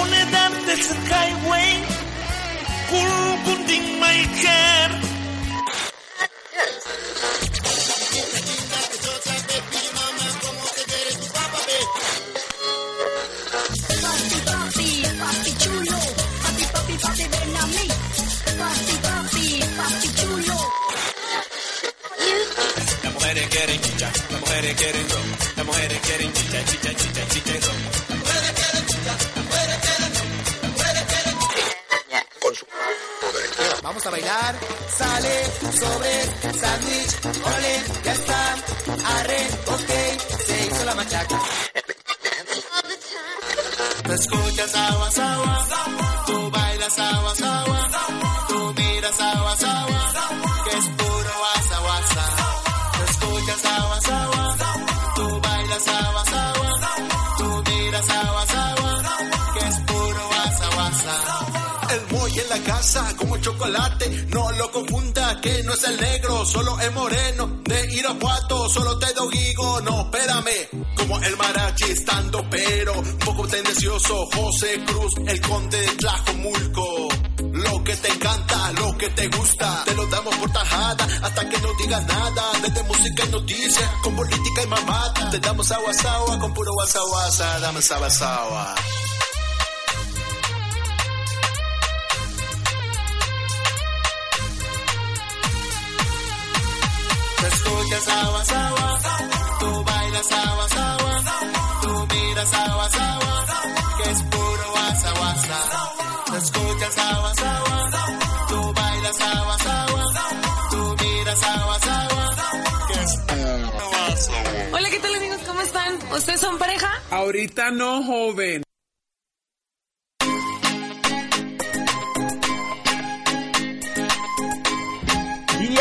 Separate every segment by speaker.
Speaker 1: Unidad de
Speaker 2: Highway, Kurukundin Yes. Chicha, las mujeres quieren ron, las mujeres quieren chicha, chicha, chicha, chicha y ron.
Speaker 3: Vamos a bailar, sale, sobre, sándwich, ole, ya está, arre, ok, se hizo la machaca. Tú escuchas agua, agua, tú bailas agua, agua, Moy en la casa como chocolate, no lo confunda que no es el negro, solo es moreno. De Irapuato, solo te digo, no, espérame. Como el marachi estando pero, un poco tendencioso, José Cruz, el conde de Tlajomulco. Lo que te encanta, lo que te gusta, te lo damos por tajada, hasta que no digas nada, desde música y noticias, con política y mamada. Te damos agua, con puro guasa, dame agua, Tú escuchas agua, agua, tú bailas agua, agua, tú miras agua, agua, que es puro guasa, guasa. Tú escuchas agua, agua, tú bailas agua, agua, tú miras agua, agua, que es puro guasa.
Speaker 4: Hola, ¿qué tal amigos? ¿Cómo están? ¿Ustedes son pareja?
Speaker 5: Ahorita no, joven.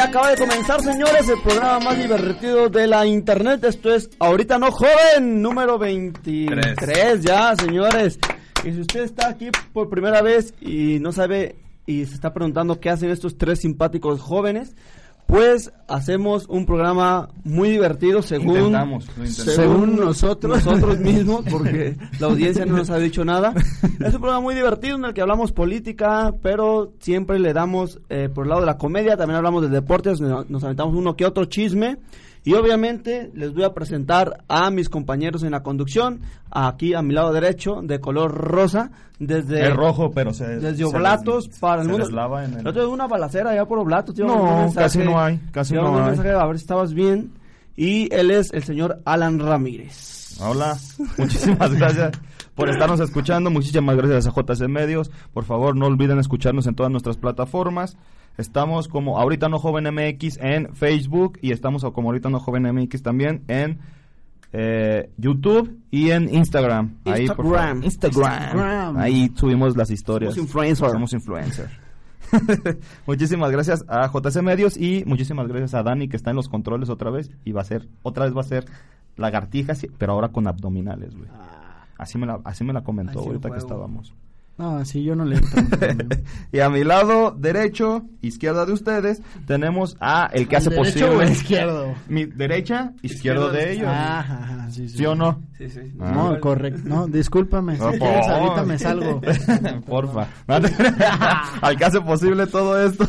Speaker 6: Acaba de comenzar, señores, el programa más divertido de la internet. Esto es Ahorita No Joven, número 23 ya, señores. Y si usted está aquí por primera vez y no sabe y se está preguntando qué hacen estos tres simpáticos jóvenes, pues hacemos un programa muy divertido según, según nosotros, nosotros mismos, porque la audiencia no nos ha dicho nada. Es un programa muy divertido en el que hablamos política, pero siempre le damos eh, por el lado de la comedia, también hablamos de deportes, nos aventamos uno que otro chisme. Y obviamente les voy a presentar a mis compañeros en la conducción, aquí a mi lado derecho, de color rosa, desde...
Speaker 7: Es rojo, pero se
Speaker 6: Desde
Speaker 7: se
Speaker 6: Oblatos
Speaker 7: les-
Speaker 6: para el
Speaker 7: se
Speaker 6: mundo.
Speaker 7: les lava en el-
Speaker 6: El otro día una balacera allá por Oblatos. tío,
Speaker 7: No,
Speaker 6: mensaje-
Speaker 7: casi no hay, casi
Speaker 6: tío,
Speaker 7: no hay.
Speaker 6: mensaje a ver si estabas bien. Y él es el señor Alan Ramírez.
Speaker 7: Hola, muchísimas gracias por estarnos escuchando. Muchísimas gracias a JC Medios. Por favor, no olviden escucharnos en todas nuestras plataformas. Estamos como Ahorita No Joven MX en Facebook y estamos como Ahorita No Joven MX también en eh, YouTube y en Instagram. Ahí, por favor.
Speaker 6: Instagram.
Speaker 7: Instagram.
Speaker 6: Instagram.
Speaker 7: Ahí subimos las historias.
Speaker 6: Somos influencers.
Speaker 7: Somos influencers. muchísimas gracias a JC Medios y muchísimas gracias a Dani que está en los controles otra vez y va a ser otra vez va a ser lagartijas pero ahora con abdominales, güey. Así me la así me la comentó
Speaker 6: Ahí sí lo
Speaker 7: ahorita que estábamos.
Speaker 8: No, sí, yo no le entro.
Speaker 7: y a mi lado derecho, izquierda de ustedes, tenemos a el que hace
Speaker 8: ¿Derecho
Speaker 7: posible.
Speaker 8: o izquierdo?
Speaker 7: Mi derecha, izquierdo
Speaker 6: Izquierdo
Speaker 7: de
Speaker 6: de-
Speaker 7: ellos.
Speaker 8: Ah, Ajá, sí, sí.
Speaker 7: ¿Sí o no?
Speaker 6: Sí, sí.
Speaker 7: Ah.
Speaker 8: No, correcto. No, discúlpame. Si
Speaker 7: No,
Speaker 8: quieres,
Speaker 7: por-
Speaker 8: ahorita me salgo.
Speaker 7: Porfa. Al que hace posible todo esto.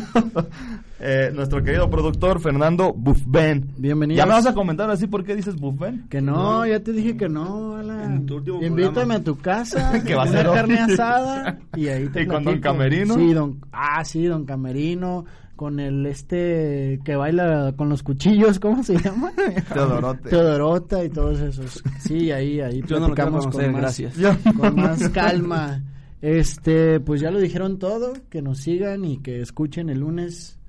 Speaker 7: Eh, nuestro querido productor Fernando Buffben.
Speaker 8: Bienvenido.
Speaker 7: ¿Ya me vas a comentar así por qué dices Buffben?
Speaker 8: Que no, ya te dije que no, Alan.
Speaker 6: En tu último
Speaker 8: Invítame
Speaker 6: programa.
Speaker 8: a tu casa,
Speaker 7: Que va a ser
Speaker 8: carne asada y ahí te
Speaker 7: ¿Y con don Camerino?
Speaker 8: Sí, don Ah, sí, don Camerino con el este que baila con los cuchillos, ¿cómo se llama?
Speaker 7: Teodorote.
Speaker 8: Teodorota y todos esos. Sí, ahí ahí
Speaker 6: Yo no
Speaker 8: platicamos
Speaker 6: conocer,
Speaker 8: con más,
Speaker 6: gracias.
Speaker 8: Con más calma. Este, pues ya lo dijeron todo, que nos sigan y que escuchen el lunes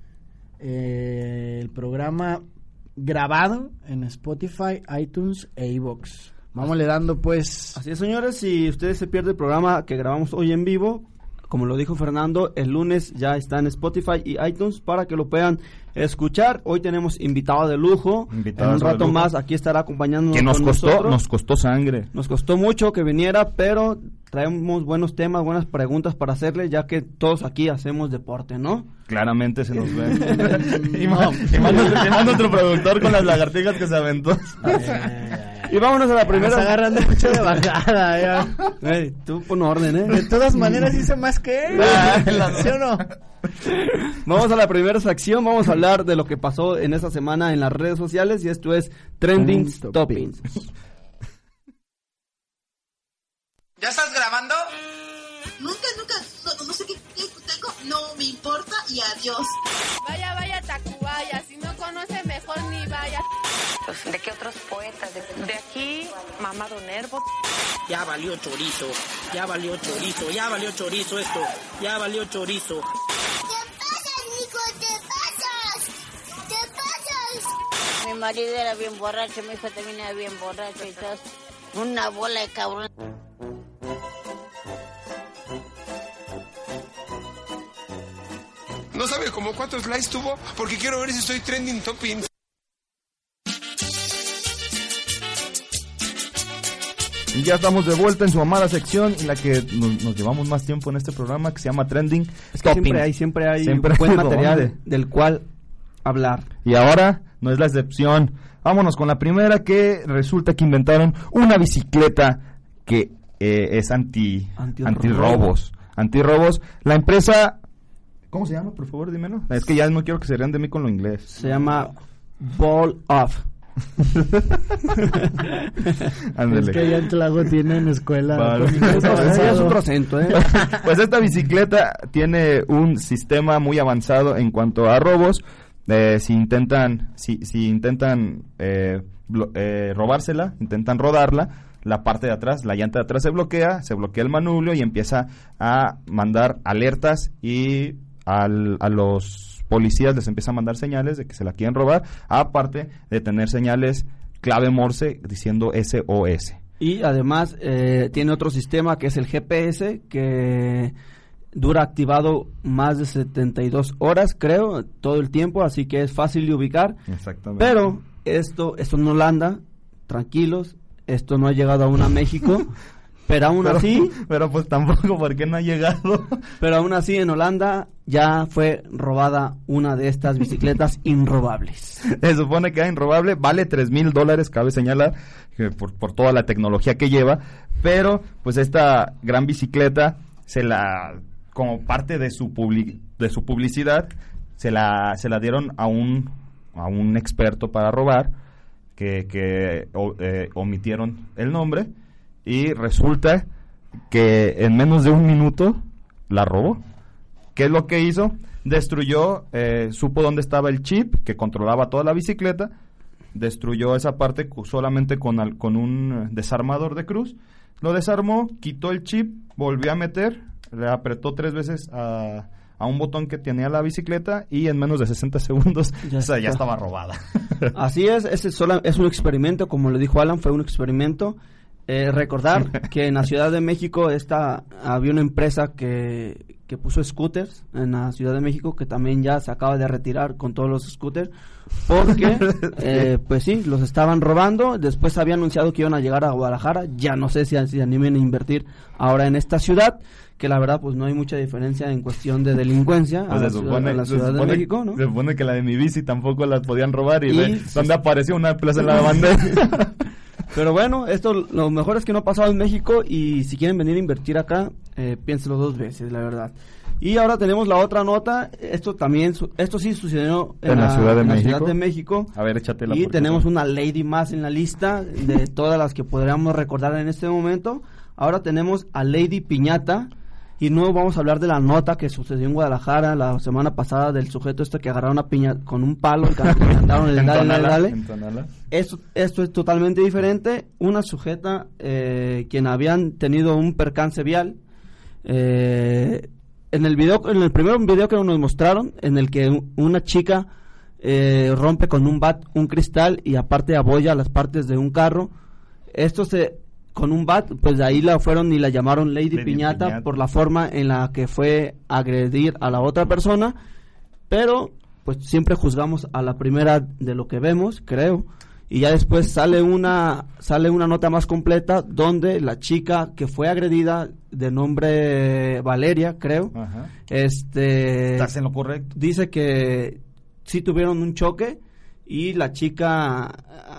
Speaker 8: eh, el programa grabado en Spotify, iTunes e iVoox. Vámonos dando pues
Speaker 6: Así es, señores, si ustedes se pierde el programa que grabamos hoy en vivo, como lo dijo Fernando, el lunes ya está en Spotify y iTunes para que lo puedan escuchar. Hoy tenemos invitado de lujo.
Speaker 7: Invitado
Speaker 6: en un rato más aquí estará acompañándonos.
Speaker 7: Que nos
Speaker 6: con
Speaker 7: costó,
Speaker 6: nosotros.
Speaker 7: nos costó sangre.
Speaker 6: Nos costó mucho que viniera, pero traemos buenos temas, buenas preguntas para hacerle, ya que todos aquí hacemos deporte, ¿no?
Speaker 7: Claramente se nos ve. y, más, y más nuestro, y más nuestro productor con las lagartijas que se aventó.
Speaker 6: Y vámonos a la
Speaker 8: Estás
Speaker 6: primera.
Speaker 8: agarrando mucho de bajada, ya.
Speaker 6: Ey, tú pon orden, ¿eh?
Speaker 8: De todas maneras hice más que él. ¿Sí o no?
Speaker 6: Vamos a la primera sección, vamos a hablar de lo que pasó en esta semana en las redes sociales y esto es Trending Toppings.
Speaker 3: ¿Ya estás grabando?
Speaker 9: Nunca, nunca, no, no sé qué qué tengo, no me importa y adiós.
Speaker 4: Vaya, vaya, Tacubaya. Si no conoce, mejor ni vaya.
Speaker 10: Pues, ¿De qué otros poetas? De, de aquí, Mamado Nervo.
Speaker 11: Ya valió chorizo, ya valió chorizo, ya valió chorizo esto, ya valió chorizo.
Speaker 9: Mi marido era bien borracho, mi hijo también era bien borracho y todo. Una bola de cabrón.
Speaker 3: No sabe como cuántos likes tuvo porque quiero ver si estoy trending topping.
Speaker 7: Y ya estamos de vuelta en su amada sección, en la que nos, nos llevamos más tiempo en este programa, que se llama Trending
Speaker 6: Es que siempre hay, siempre hay
Speaker 7: Siempre
Speaker 6: buen material del cual hablar.
Speaker 7: Y ahora no es la excepción. Vámonos con la primera que resulta que inventaron una bicicleta que eh, es anti
Speaker 6: Antirrobo.
Speaker 7: antirrobos. Antirrobos. La empresa ¿Cómo se llama? Por favor, dímelo. Es que ya no quiero que se rían de mí con lo inglés.
Speaker 6: Se llama Ball Off.
Speaker 8: Es que allá en Tlago tienen escuela.
Speaker 7: Vale.
Speaker 6: es
Speaker 8: avanzado.
Speaker 6: otro acento, ¿eh?
Speaker 7: pues esta bicicleta tiene un sistema muy avanzado en cuanto a robos. Eh, si intentan, si, si intentan eh, eh, robársela, intentan rodarla, la parte de atrás, la llanta de atrás se bloquea, se bloquea el manubrio y empieza a mandar alertas y al- a los policías les empieza a mandar señales de que se la quieren robar, aparte de tener señales clave Morse diciendo SOS.
Speaker 6: Y además eh, tiene otro sistema que es el GPS que dura activado más de 72 horas, creo, todo el tiempo, así que es fácil de ubicar.
Speaker 7: Exactamente.
Speaker 6: Pero esto, esto en Holanda, tranquilos, esto no ha llegado aún a México, pero aún
Speaker 7: pero,
Speaker 6: así,
Speaker 7: pero pues tampoco porque no ha llegado.
Speaker 6: pero aún así en Holanda ya fue robada una de estas bicicletas inrobables.
Speaker 7: Se supone que es inrobable, vale tres mil dólares, cabe señalar, que por, por toda la tecnología que lleva, pero pues esta gran bicicleta se la, como parte de su, publi- de su publicidad, se la, se la dieron a un, a un experto para robar, que, que o- eh, omitieron el nombre, y resulta que en menos de un minuto la robó. ¿Qué es lo que hizo? Destruyó, eh, supo dónde estaba el chip que controlaba toda la bicicleta, destruyó esa parte solamente con, al- con un eh, desarmador de cruz, lo desarmó, quitó el chip, volvió a meter, le apretó tres veces a, a un botón que tenía la bicicleta y en menos de 60 segundos
Speaker 6: Ya
Speaker 7: o sea, ya
Speaker 6: está.
Speaker 7: estaba robada.
Speaker 6: Así es, ese sola- es un experimento, como le dijo Alan, fue un experimento. Eh, recordar que en la Ciudad de México esta, había una empresa que, que puso scooters en la Ciudad de México que también ya se acaba de retirar con todos los scooters porque eh, pues sí, los estaban robando, después había anunciado que iban a llegar a Guadalajara, ya no sé si se animen a invertir ahora en esta ciudad, que la verdad pues no hay mucha diferencia en cuestión de delincuencia a
Speaker 7: Pues
Speaker 6: la ciudad,
Speaker 7: supone,
Speaker 6: a la
Speaker 7: se
Speaker 6: Ciudad de México, ¿no?
Speaker 7: se supone que la de mi bici tampoco las podían robar y,
Speaker 6: Y-
Speaker 7: ve dónde apareció una plaza en la bandera.
Speaker 6: Pero bueno, esto lo mejor es que no ha pasado en México y si quieren venir a invertir acá, eh, piénselo dos veces, la verdad. Y ahora tenemos la otra nota, esto también, su- esto sí sucedió en,
Speaker 7: En la Ciudad de
Speaker 6: en la
Speaker 7: México.
Speaker 6: Ciudad de México.
Speaker 7: A ver, échatela.
Speaker 6: Y tenemos una lady más en la lista de todas las que podríamos recordar en este momento. Ahora tenemos a Lady Piñata. Y no vamos a hablar de la nota que sucedió en Guadalajara la semana pasada del sujeto este que agarraron una piña con un palo y cantaron el
Speaker 7: En
Speaker 6: dale, dale, dale. Esto, esto es totalmente diferente. Una sujeta eh, quien habían tenido un percance vial. eh, en el video, en el primer video que nos mostraron, en el que una chica eh, rompe con un bat un cristal y aparte abolla las partes de un carro. Esto se con un bat, pues de ahí la fueron y la llamaron Lady,
Speaker 7: Lady
Speaker 6: Piñata,
Speaker 7: Piñata.
Speaker 6: por la forma en la que fue agredir a la otra persona, pero pues siempre juzgamos a la primera de lo que vemos, creo, y ya después sale una sale una nota más completa donde la chica que fue agredida de nombre Valeria, creo,
Speaker 7: Ajá.
Speaker 6: este
Speaker 7: Estás en lo correcto.
Speaker 6: dice que sí tuvieron un choque y la chica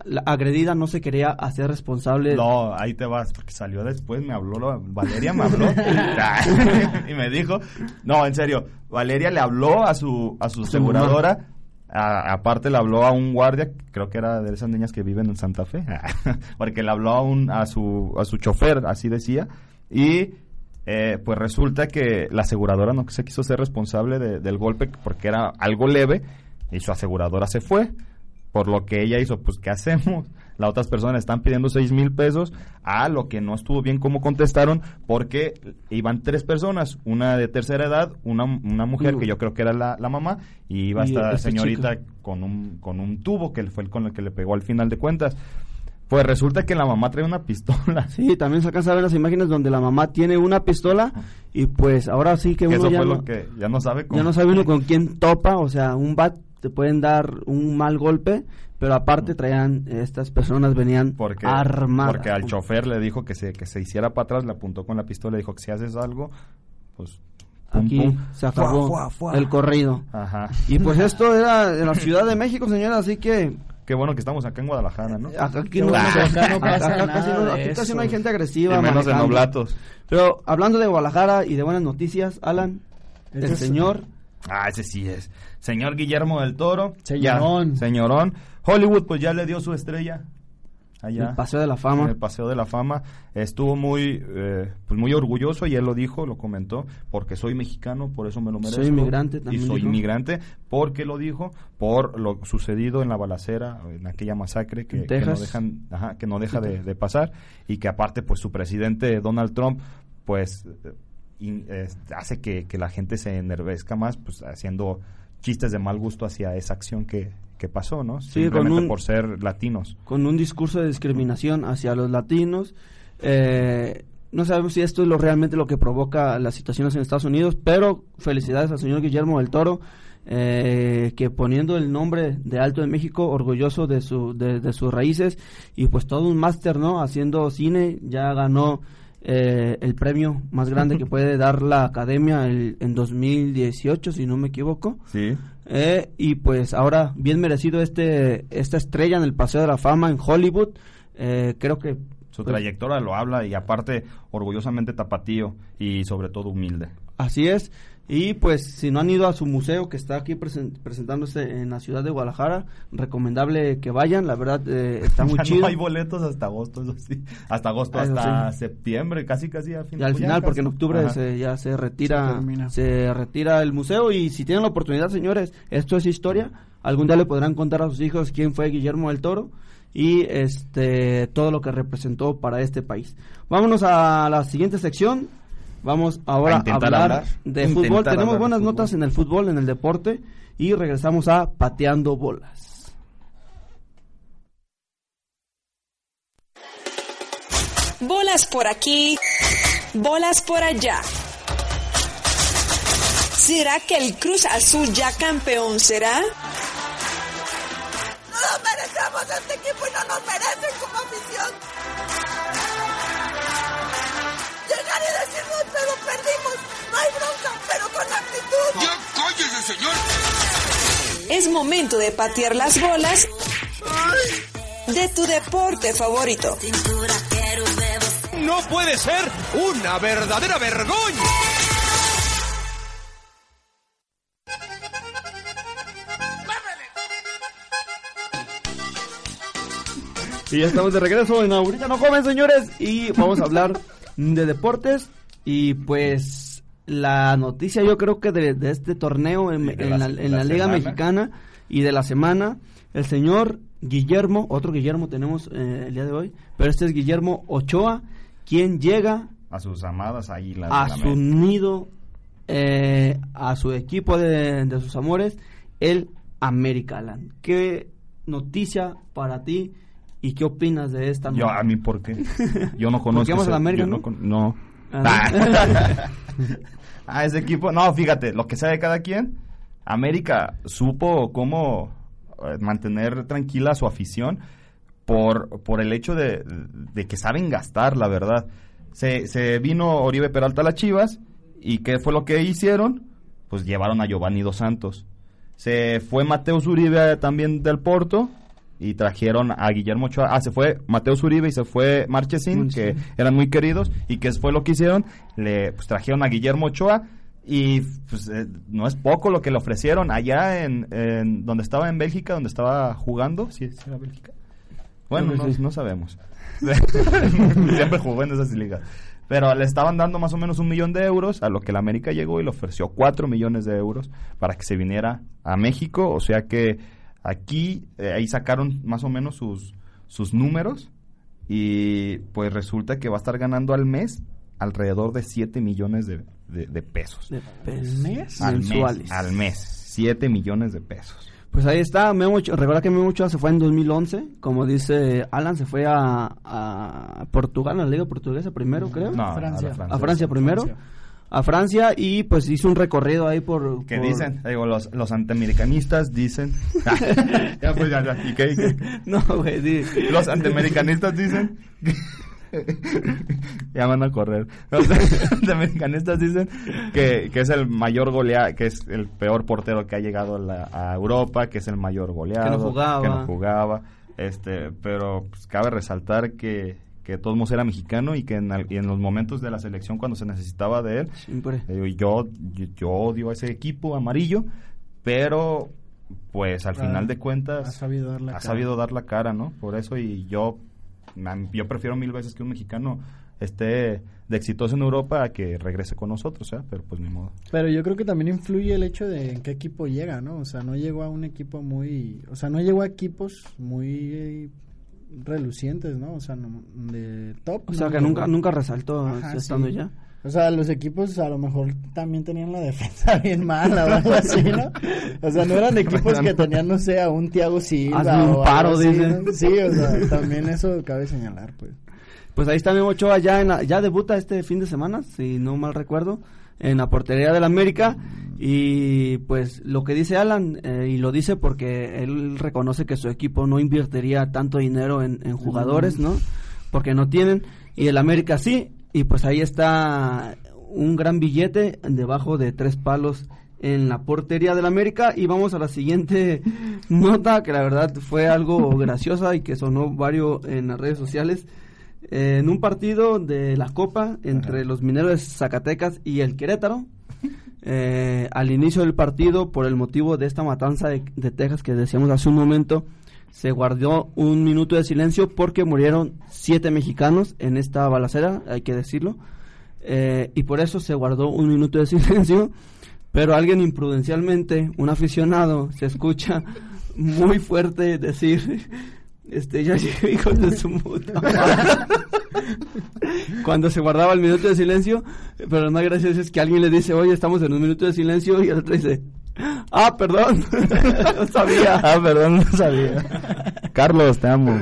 Speaker 6: la agredida no se quería hacer responsable.
Speaker 7: No, ahí te vas, porque salió después, me habló, Valeria me habló y me dijo, no, en serio, Valeria le habló a su, a su
Speaker 6: Su
Speaker 7: aseguradora, a- aparte le habló a un guardia, creo que era de esas niñas que viven en Santa Fe, porque le habló a, un, a, su, a su chofer, así decía, y eh, pues resulta que la aseguradora no se quiso ser responsable de- del golpe porque era algo leve y su aseguradora se fue. Por lo que ella hizo, pues, ¿qué hacemos? Las otras personas están pidiendo seis mil pesos a lo que no estuvo bien cómo contestaron porque iban tres personas, una de tercera edad, una, una mujer que yo creo que era la, la mamá y iba esta señorita
Speaker 6: chica.
Speaker 7: con un, con un tubo que fue el con el que le pegó al final de cuentas. Pues resulta que la mamá trae una pistola.
Speaker 6: Sí, también se alcanza a ver las imágenes donde la mamá tiene una pistola y pues ahora sí que
Speaker 7: Que
Speaker 6: uno
Speaker 7: eso
Speaker 6: ya
Speaker 7: fue
Speaker 6: no,
Speaker 7: lo que ya no sabe cómo.
Speaker 6: ya no sabe uno con quién topa, o sea, un bat te pueden dar un mal golpe, pero aparte traían, estas personas venían
Speaker 7: porque,
Speaker 6: armadas.
Speaker 7: porque al chofer le dijo que se, que se hiciera para atrás, le apuntó con la pistola y dijo que si haces algo, pues... pum,
Speaker 6: Aquí
Speaker 7: pum.
Speaker 6: se acabó
Speaker 7: Fuá, fuá, fuá.
Speaker 6: el corrido.
Speaker 7: Ajá.
Speaker 6: Y pues esto era en la Ciudad de México, señora, así que
Speaker 7: Qué bueno que estamos acá en Guadalajara, ¿no?
Speaker 6: acá, aquí no,
Speaker 8: bueno que acá no
Speaker 6: acá-
Speaker 8: pasa
Speaker 6: acá
Speaker 8: nada
Speaker 6: casi no,
Speaker 8: de
Speaker 6: aquí casi
Speaker 8: eso.
Speaker 6: no hay gente agresiva.
Speaker 7: Y menos en
Speaker 6: manejando.
Speaker 7: Oblatos.
Speaker 6: Pero hablando de Guadalajara y de buenas noticias, Alan, el señor
Speaker 7: Ah, ese sí es. Señor Guillermo del Toro.
Speaker 8: Señorón.
Speaker 7: Ya, señorón. Hollywood pues ya le dio su estrella. Allá.
Speaker 6: el Paseo de la Fama.
Speaker 7: el Paseo de la Fama. Estuvo muy, eh, pues muy orgulloso y él lo dijo, lo comentó, porque soy mexicano, por eso me lo merezco.
Speaker 6: Soy inmigrante
Speaker 7: Y
Speaker 6: también
Speaker 7: soy
Speaker 6: dijo.
Speaker 7: inmigrante, porque lo dijo, por lo sucedido en la balacera, en aquella masacre que, no, dejan, ajá, que no deja de, de pasar y que aparte pues su presidente Donald Trump pues eh, eh, hace que, que la gente se enervezca más pues haciendo chistes de mal gusto hacia esa acción que, que pasó, ¿no?
Speaker 6: Sí,
Speaker 7: Simplemente
Speaker 6: con un-
Speaker 7: por ser latinos.
Speaker 6: con un discurso de discriminación hacia los latinos. Eh, no sabemos si esto es lo realmente lo que provoca las situaciones en Estados Unidos, pero felicidades al señor Guillermo del Toro, eh, que poniendo el nombre de Alto de México, orgulloso de, su, de, de sus raíces, y pues todo un máster, ¿no? Haciendo cine, ya ganó eh, el premio más grande que puede dar la academia el- en 2018, si no me equivoco.
Speaker 7: Sí.
Speaker 6: Eh, y pues ahora bien merecido este esta estrella en el Paseo de la Fama en Hollywood. Eh, creo que
Speaker 7: Su
Speaker 6: pues,
Speaker 7: trayectoria lo habla y aparte orgullosamente tapatío y sobre todo humilde.
Speaker 6: así es. Y pues si no han ido a su museo que está aquí presen- presentándose en la ciudad de Guadalajara, recomendable que vayan. La verdad eh, está muy
Speaker 7: Ya
Speaker 6: chido.
Speaker 7: no hay boletos hasta agosto, eso sí. Hasta agosto,
Speaker 6: eso
Speaker 7: hasta
Speaker 6: sí.
Speaker 7: septiembre, casi casi al
Speaker 6: Y
Speaker 7: final.
Speaker 6: al
Speaker 7: pues
Speaker 6: final, porque en octubre se- ya se retira,
Speaker 8: Se
Speaker 6: se retira el museo y si tienen la oportunidad, señores, esto es historia. Algún día le podrán contar a sus hijos quién fue Guillermo del Toro y este todo lo que representó para este país. Vámonos a la siguiente sección. Vamos ahora
Speaker 7: A
Speaker 6: a,
Speaker 7: intentar
Speaker 6: hablar,
Speaker 7: hablar.
Speaker 6: de fútbol.
Speaker 7: hablar
Speaker 6: Tenemos buenas
Speaker 7: fútbol.
Speaker 6: notas en el fútbol, en el deporte y regresamos a pateando bolas.
Speaker 12: Bolas por aquí, bolas por allá. ¿Será que el Cruz Azul ya campeón será?
Speaker 1: No nos merecemos este equipo y no nos merecen como afición. No hay bronca, pero con actitud. ¡Ya cállese, señor!
Speaker 12: Es momento de patear las bolas de tu deporte favorito.
Speaker 2: No puede ser una verdadera vergüenza.
Speaker 6: Y ya estamos de regreso en Ahorita No Joven, señores. Y vamos a hablar de deportes. Y pues la noticia yo creo que de, de este torneo en,
Speaker 7: la-
Speaker 6: en
Speaker 7: la
Speaker 6: la Liga
Speaker 7: semana.
Speaker 6: Mexicana y de la semana, el señor Guillermo, otro Guillermo tenemos eh, el día de hoy, pero este es Guillermo Ochoa, quien llega
Speaker 7: A sus amadas águilas.
Speaker 6: a su nido, eh, a su equipo de, de sus amores, el América Land. ¿Qué noticia para ti y qué opinas de esta
Speaker 7: Yo, a mí, ¿por qué? Yo no conozco. ese-
Speaker 6: América,
Speaker 7: yo
Speaker 6: ¿no?
Speaker 7: no.
Speaker 6: Ah,
Speaker 7: ese equipo. No, fíjate, lo que sabe cada quien. América supo cómo eh, mantener tranquila su afición por, por el hecho de, de que saben gastar, la verdad. Se, se vino Oribe Peralta a las Chivas y ¿qué fue lo que hicieron? Pues llevaron a Giovanni Dos Santos. Se fue Mateo Uribe también del Porto y trajeron a Guillermo Ochoa. Ah, se fue Mateo Uribe y se fue Marchesín, que eran muy queridos. ¿Y que fue lo que hicieron? Le pues, trajeron a Guillermo Ochoa y pues, eh, no es poco lo que le ofrecieron allá en, en donde estaba en Bélgica, donde estaba jugando. ¿Sí, sí era Bélgica? Bueno, no sabemos. Siempre jugó en esas ligas. Pero le estaban dando más o menos un millón de euros, a lo que la América llegó y le ofreció cuatro millones de euros para que se viniera a México. O sea que aquí, eh, ahí sacaron más o menos sus, sus números y pues resulta que va a estar ganando al mes alrededor de 7 millones de, de- de pesos.
Speaker 6: pesos. ¿Mes?
Speaker 7: Al mes.
Speaker 6: Mensuales.
Speaker 7: Al mes. 7 millones de pesos.
Speaker 6: Pues ahí está, Memo recuerda que Memo Ochoa se fue en 2011, como dice Alan, se fue a, a Portugal, a la Liga Portuguesa primero, creo.
Speaker 7: No, a Francia.
Speaker 6: A Francia primero.
Speaker 7: Francia.
Speaker 6: A Francia y pues hizo un recorrido ahí por...
Speaker 7: ¿Qué
Speaker 6: por-
Speaker 7: dicen? Digo, los, los antiamericanistas dicen... ya, pues, ya, ya. ¿Y qué? ¿Y qué?
Speaker 6: No, güey, di.
Speaker 7: Los antiamericanistas dicen... ya van a correr. Los antiamericanistas dicen que, que es el mayor goleado, que es el peor portero que ha llegado a, la- a Europa, que es el mayor goleado.
Speaker 6: Que no jugaba.
Speaker 7: que no jugaba. Este, pero pues, cabe resaltar que, que modos era mexicano y que en, al- y en los momentos de la selección cuando se necesitaba de él, eh, yo, yo, yo odio a ese equipo amarillo, pero pues al
Speaker 8: Ah,
Speaker 7: final de cuentas
Speaker 8: ha sabido dar la
Speaker 7: ha
Speaker 8: cara.
Speaker 7: sabido dar la cara, ¿no? Por eso y yo man, yo prefiero mil veces que un mexicano esté de exitoso en Europa a que regrese con nosotros, ¿eh? Pero pues ni modo.
Speaker 8: Pero yo creo que también influye el hecho de en qué equipo llega, ¿no? O sea, no llegó a un equipo muy... O sea, no llegó a equipos muy eh, relucientes, ¿no? O sea, no- de top.
Speaker 6: O sea,
Speaker 8: no
Speaker 6: que nunca, nunca resaltó
Speaker 8: Ajá,
Speaker 6: estando
Speaker 8: sí.
Speaker 6: ya.
Speaker 8: O sea, los equipos a lo mejor también tenían la defensa bien mala o algo así, ¿no? O sea, no eran equipos que tenían, no sé, a un Thiago Silva
Speaker 6: Hazme un
Speaker 8: o
Speaker 6: paro,
Speaker 8: algo así. ¿no? Sí, o sea, también eso cabe señalar, pues.
Speaker 6: Pues ahí está Memo Ochoa, ya, en la- ya debuta este fin de semana, si no mal recuerdo, en la portería del América. Y pues lo que dice Alan, eh, y lo dice porque él reconoce que su equipo no invertiría tanto dinero en, en jugadores, ¿no? Porque no tienen, y el América sí, y pues ahí está un gran billete debajo de tres palos en la portería del América y vamos a la siguiente nota que la verdad fue algo graciosa y que sonó varios en las redes sociales Eh, en un partido de la Copa entre los mineros de Zacatecas y el Querétaro eh, al inicio del partido por el motivo de esta matanza de, de Texas que decíamos hace un momento se guardó un minuto de silencio porque murieron siete mexicanos en esta balacera, hay que decirlo, eh, y por eso se guardó un minuto de silencio, pero alguien imprudencialmente, un aficionado, se escucha muy fuerte decir, este, ya llegué, hijos de su puta madre". Cuando se guardaba el minuto de silencio, pero lo más gracioso es que alguien le dice, oye, estamos en un minuto de silencio, y el otro dice, ah, perdón, no sabía.
Speaker 7: Ah, perdón, no sabía. Carlos, te amo.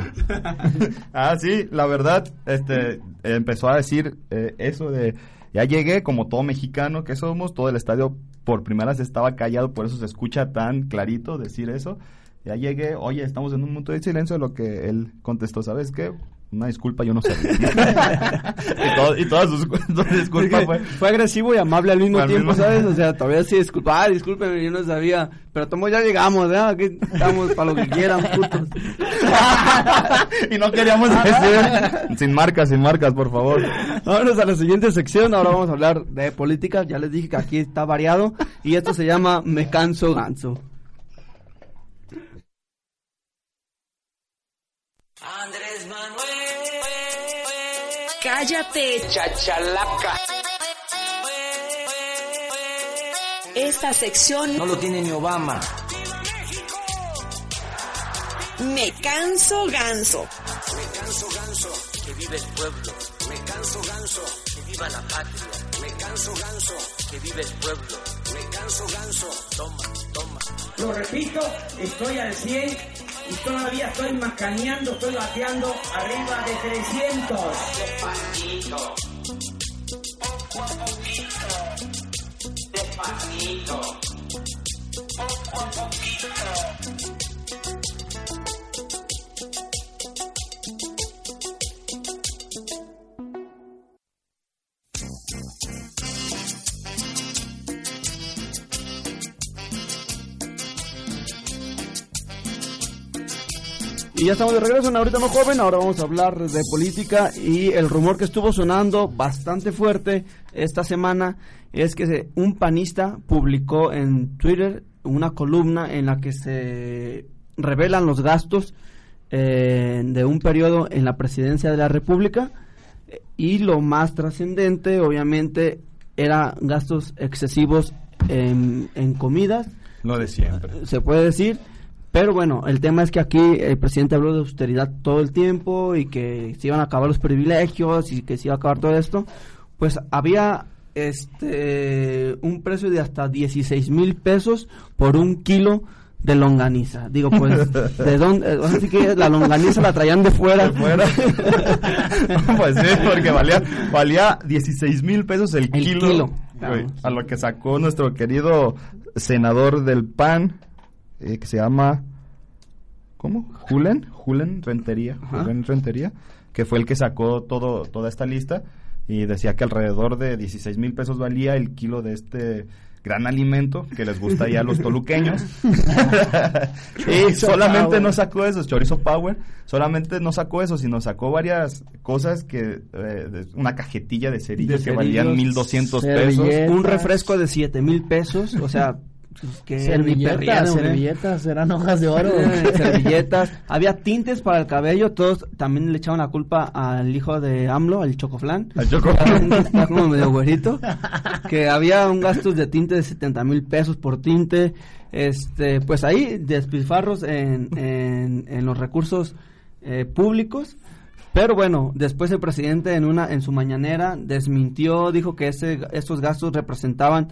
Speaker 7: ah, sí, la verdad, este, empezó a decir eh, eso de, ya llegué, como todo mexicano que somos, todo el estadio por primera vez estaba callado, por eso se escucha tan clarito decir eso. Ya llegué, oye, estamos en un minuto de silencio, lo que él contestó, ¿sabes qué? Una disculpa, yo no sabía. y, todo- y todas sus sus disculpas fue...
Speaker 6: Fue agresivo y amable al mismo
Speaker 7: Al
Speaker 6: tiempo,
Speaker 7: mismo-
Speaker 6: ¿sabes? O sea, todavía sí disculpa, ah, discúlpeme, yo no sabía, pero tomo ya llegamos, ¿eh? Aquí estamos para lo que quieran, putos.
Speaker 7: y no queríamos decir... sin marcas, sin marcas, por favor.
Speaker 6: Vámonos a la siguiente sección, ahora vamos a hablar de política, ya les dije que aquí está variado, y esto se llama Me Canso Ganso.
Speaker 12: Cállate, chachalaca. Esta sección
Speaker 11: No lo tiene ni Obama.
Speaker 12: me canso ganso.
Speaker 11: Me canso ganso, que vive el pueblo. Me canso ganso, que viva la patria. Me canso ganso, que vive el pueblo. Me canso ganso, toma, toma.
Speaker 13: Lo repito, estoy al 100 y todavía estoy macaneando, estoy bateando arriba de 300. Despacito. A poquito. Despacito. A poquito.
Speaker 6: Y ya estamos de regreso en Ahorita No Joven, ahora vamos a hablar de política y el rumor que estuvo sonando bastante fuerte esta semana es que un panista publicó en Twitter una columna en la que se revelan los gastos eh, de un periodo en la presidencia de la República y lo más trascendente obviamente era gastos excesivos en, en comidas
Speaker 7: Lo de siempre.
Speaker 6: se puede decir. Pero bueno, el tema es que aquí el presidente habló de austeridad todo el tiempo y que se iban a acabar los privilegios y que se iba a acabar todo esto. Pues había este un precio de hasta 16 mil pesos por un kilo de longaniza. Digo, pues, ¿de dónde? Así que la longaniza la traían de fuera.
Speaker 7: fuera. pues sí, porque valía, valía 16 mil pesos el,
Speaker 6: El
Speaker 7: kilo. a lo que sacó nuestro querido senador del PAN, eh, que se llama... ¿Cómo? Julen, Julen Rentería,
Speaker 6: Ajá.
Speaker 7: Julen Rentería, que fue el que sacó todo, toda esta lista y decía que alrededor de 16 mil pesos valía el kilo de este gran alimento que les gusta ya a los toluqueños. y solamente
Speaker 8: Power.
Speaker 7: no sacó eso, Chorizo Power, solamente no sacó eso, sino sacó varias cosas que, eh, una cajetilla de cerillos
Speaker 6: De
Speaker 7: que valían
Speaker 6: cerillos,
Speaker 7: 1200 pesos.
Speaker 6: Un refresco de 7 mil pesos, o sea, que
Speaker 8: servilletas, servilletas, eran hojas de oro.
Speaker 6: Servilletas. Había tintes para el cabello. Todos también le echaban la culpa al hijo de AMLO, al Chocoflan.
Speaker 7: Al Chocoflan.
Speaker 6: Está como medio güerito. Que había un gasto de tinte de 70 mil pesos por tinte. Este, pues ahí, despilfarros en, en, en los recursos eh, públicos. Pero bueno, después el presidente en una en su mañanera desmintió, dijo que ese, estos gastos representaban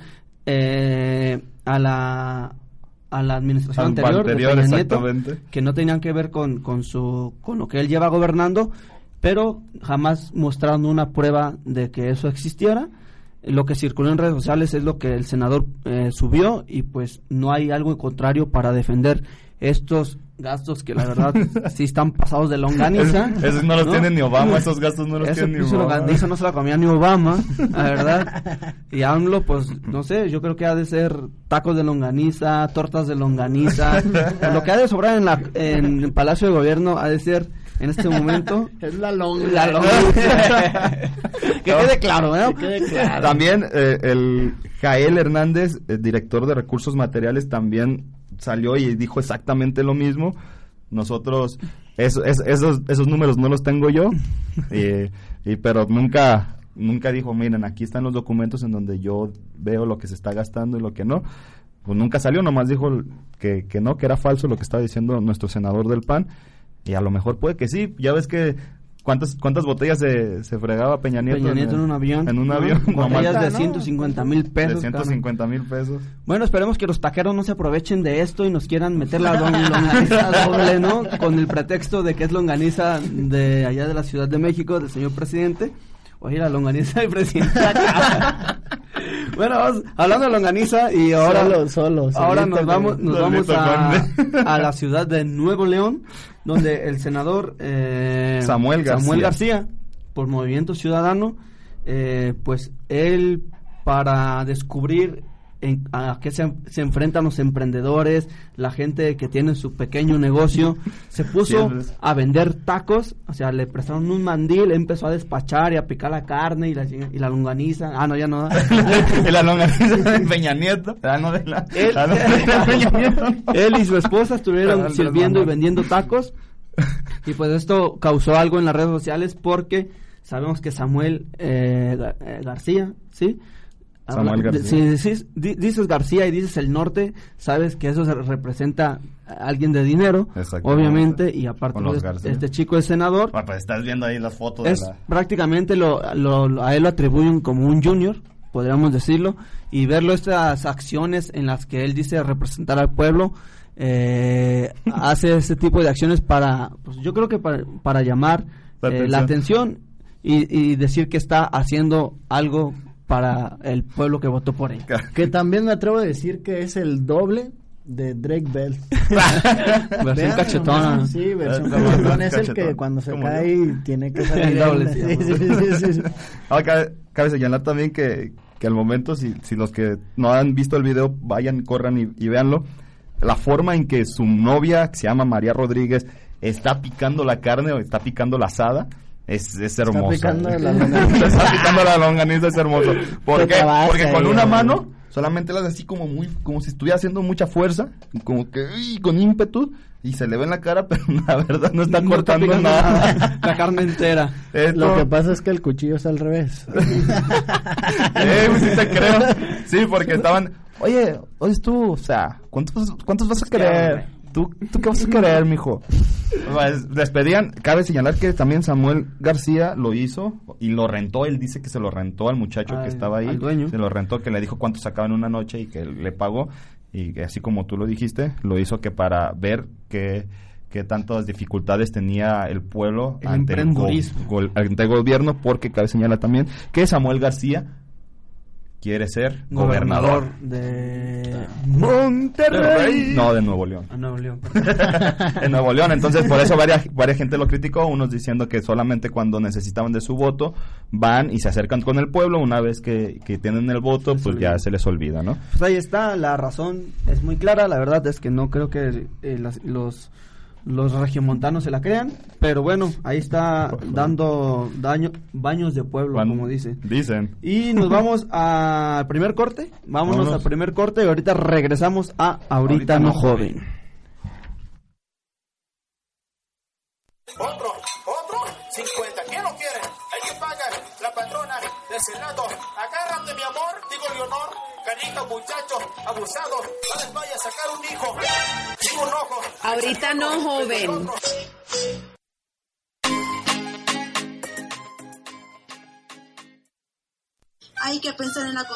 Speaker 6: eh, a la a la administración
Speaker 7: Al
Speaker 6: anterior, de
Speaker 7: anterior,
Speaker 6: Peña Nieto,
Speaker 7: exactamente.
Speaker 6: que no tenían que ver con, con su con lo que él lleva gobernando, pero jamás mostraron una prueba de que eso existiera. Lo que circuló en redes sociales es lo que el senador eh, subió y pues no hay algo en contrario para defender estos gastos que la verdad sí están pasados de longaniza.
Speaker 7: Es- esos no los tiene ni Obama, esos gastos no los
Speaker 6: Ese
Speaker 7: tiene ni Obama.
Speaker 6: longaniza no se la comía ni Obama, la verdad. Y AMLO, pues, no sé, yo creo que ha de ser tacos de longaniza, tortas de longaniza. Lo que ha de sobrar en, la, en el Palacio de Gobierno ha de ser, en este momento...
Speaker 8: Es la longa.
Speaker 6: La que quede claro, ¿no?
Speaker 8: Que quede claro.
Speaker 7: También eh, el Jael Hernández, eh, director de recursos materiales, también salió y dijo exactamente lo mismo. Nosotros, eso- es- esos, esos números no los tengo yo, y, y- pero nunca, nunca dijo, miren, aquí están los documentos en donde yo veo lo que se está gastando y lo que no. Pues nunca salió, nomás dijo que, que no, que era falso lo que estaba diciendo nuestro senador del PAN. Y a lo mejor puede que sí. Ya ves que cuántas cuántas botellas se, se fregaba Peña Nieto,
Speaker 6: Peña Nieto en
Speaker 7: el-
Speaker 6: un avión.
Speaker 7: En un
Speaker 6: ¿no?
Speaker 7: avión.
Speaker 6: Botellas
Speaker 7: nomás-
Speaker 6: de 150 mil pesos.
Speaker 7: de 150 mil pesos.
Speaker 6: Bueno, esperemos que los taqueros no se aprovechen de esto y nos quieran meter la don- longaniza doble, ¿no? Con el pretexto de que es longaniza de allá de la Ciudad de México, del señor presidente. Oye, la longaniza del presidente. bueno, vamos, hablando de longaniza y ahora,
Speaker 8: Solo, solo,
Speaker 6: ahora nos vamos, nos vamos a, a la ciudad de Nuevo León, donde el senador eh,
Speaker 7: Samuel García.
Speaker 6: Samuel García, por Movimiento Ciudadano, eh, pues él para descubrir en- a qué se, se enfrentan los emprendedores, la gente que tiene su pequeño negocio, se puso
Speaker 7: Sí,
Speaker 6: a vender tacos, o sea, le prestaron un mandil, empezó a despachar y a picar la carne y la, y la longaniza. Ah, no, ya no.
Speaker 7: La longaniza de Peña Nieto. Ah, no, de la,
Speaker 6: Él,
Speaker 7: no, de Peña Nieto.
Speaker 6: él y su esposa estuvieron sirviendo y vendiendo tacos. Y pues esto causó algo en las redes sociales porque sabemos que Samuel eh, eh, García, ¿sí?
Speaker 7: Samuel
Speaker 6: Habla-
Speaker 7: García.
Speaker 6: Si dices, di- dices García y dices el norte, sabes que eso se representa a alguien de dinero, obviamente, y aparte pues,
Speaker 7: García.
Speaker 6: este chico es senador.
Speaker 7: Ah, pues estás viendo ahí las fotos
Speaker 6: Es
Speaker 7: de la...
Speaker 6: prácticamente lo, lo- lo- a él lo atribuyen como un junior, podríamos decirlo, y verlo estas acciones en las que él dice representar al pueblo, eh, hace ese tipo de acciones para, pues yo creo que para, para llamar
Speaker 7: La
Speaker 6: eh, la
Speaker 7: atención.
Speaker 6: atención y, y decir que está haciendo algo para el pueblo que votó por él.
Speaker 8: Que también me atrevo a decir que es el doble de Drake Bell.
Speaker 6: Versión cachetona.
Speaker 8: Sí, versión cachetona. Es el que cuando se cae tiene que salir.
Speaker 6: El doble,
Speaker 8: en-
Speaker 6: sí,
Speaker 8: sí,
Speaker 6: amor.
Speaker 8: sí, sí, sí, sí.
Speaker 7: Ahora, cabe, cabe señalar también que, que al momento, si, si los que no han visto el video, vayan, corran y, y véanlo. La forma en que su novia, que se llama María Rodríguez, está picando la carne o está picando la asada. Es, es hermoso.
Speaker 8: picando la longaniza.
Speaker 7: está picando la longaniza, es hermoso. ¿Por qué? Porque con una mano solamente la hace así como muy, como si estuviera haciendo mucha fuerza, como que uy, con ímpetu, y se le ve en la cara, pero la verdad no está
Speaker 6: No está
Speaker 7: cortando nada.
Speaker 6: La carne entera.
Speaker 7: Esto-
Speaker 8: Lo que pasa es que el cuchillo es al revés.
Speaker 7: Eh, pues sí te creo. Sí, porque estaban, oye, oye tú, o sea, ¿cuántos, cuántos vas a querer? ¿Tú, ¿Tú qué vas a querer, mijo? Pues, les pedían, cabe señalar que también Samuel García lo hizo y lo rentó, él dice que se lo rentó al muchacho que estaba ahí,
Speaker 6: al dueño.
Speaker 7: se lo rentó, que le dijo cuánto sacaba en una noche y que le pagó y así como tú lo dijiste, lo hizo que para ver que qué tantas dificultades tenía el pueblo
Speaker 6: El
Speaker 7: ante el, go- ante el gobierno, porque cabe señalar también que Samuel García quiere ser gobernador.
Speaker 6: de Monterrey.
Speaker 7: No, de Nuevo León.
Speaker 6: A Nuevo León.
Speaker 7: en Nuevo León. Entonces, por eso varias, varias gente lo criticó, unos diciendo que solamente cuando necesitaban de su voto van y se acercan con el pueblo, una vez que, que tienen el voto, pues ya se les olvida, ¿no?
Speaker 6: Pues ahí está, la razón es muy clara, la verdad es que no creo que eh, las- los los regiomontanos se la crean, pero bueno, ahí está dando daño, baños de pueblo, como dice.
Speaker 7: Dicen.
Speaker 6: Y nos vamos al primer corte, vámonos
Speaker 7: Vámonos.
Speaker 6: al primer corte y ahorita regresamos a Ahorita, no joven.
Speaker 3: Otro, otro, 50. ¿Quién lo quiere? Hay que pagar. La patrona Senado. Agárrate, mi amor. Digo, Leonor. Canito, muchacho, abusado. No les vaya a sacar un hijo. Digo, un ojo.
Speaker 12: Ahorita no, joven.
Speaker 14: Hay que pensar en la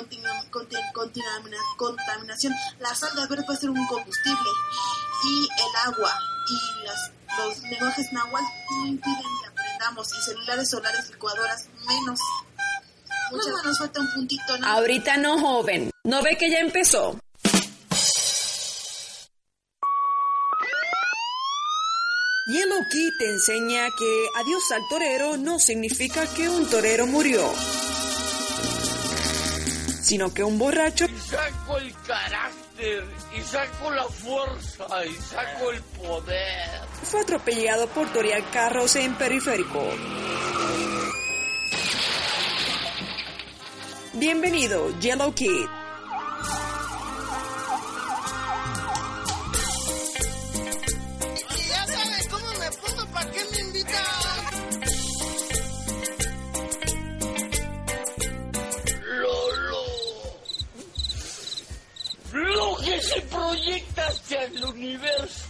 Speaker 14: contaminación. La sal de verde puede ser un combustible. Y el agua y las- los lenguajes náhuatl no impiden que aprendamos. Y celulares solares, licuadoras, menos. Muchas nos falta un puntito. ¿no?
Speaker 12: Ahorita no, joven. ¿No ve que ya empezó? Yellow Key te enseña que adiós al torero no significa que un torero murió, sino que un borracho
Speaker 15: Saco el carácter y saco la fuerza y saco el poder.
Speaker 12: fue atropellado por torear carros en periférico. Bienvenido, Yellow Kid.
Speaker 3: Ya sabes cómo me pongo. ¿Para qué me invitan?
Speaker 15: Lolo. Lo que se proyecta hacia el universo.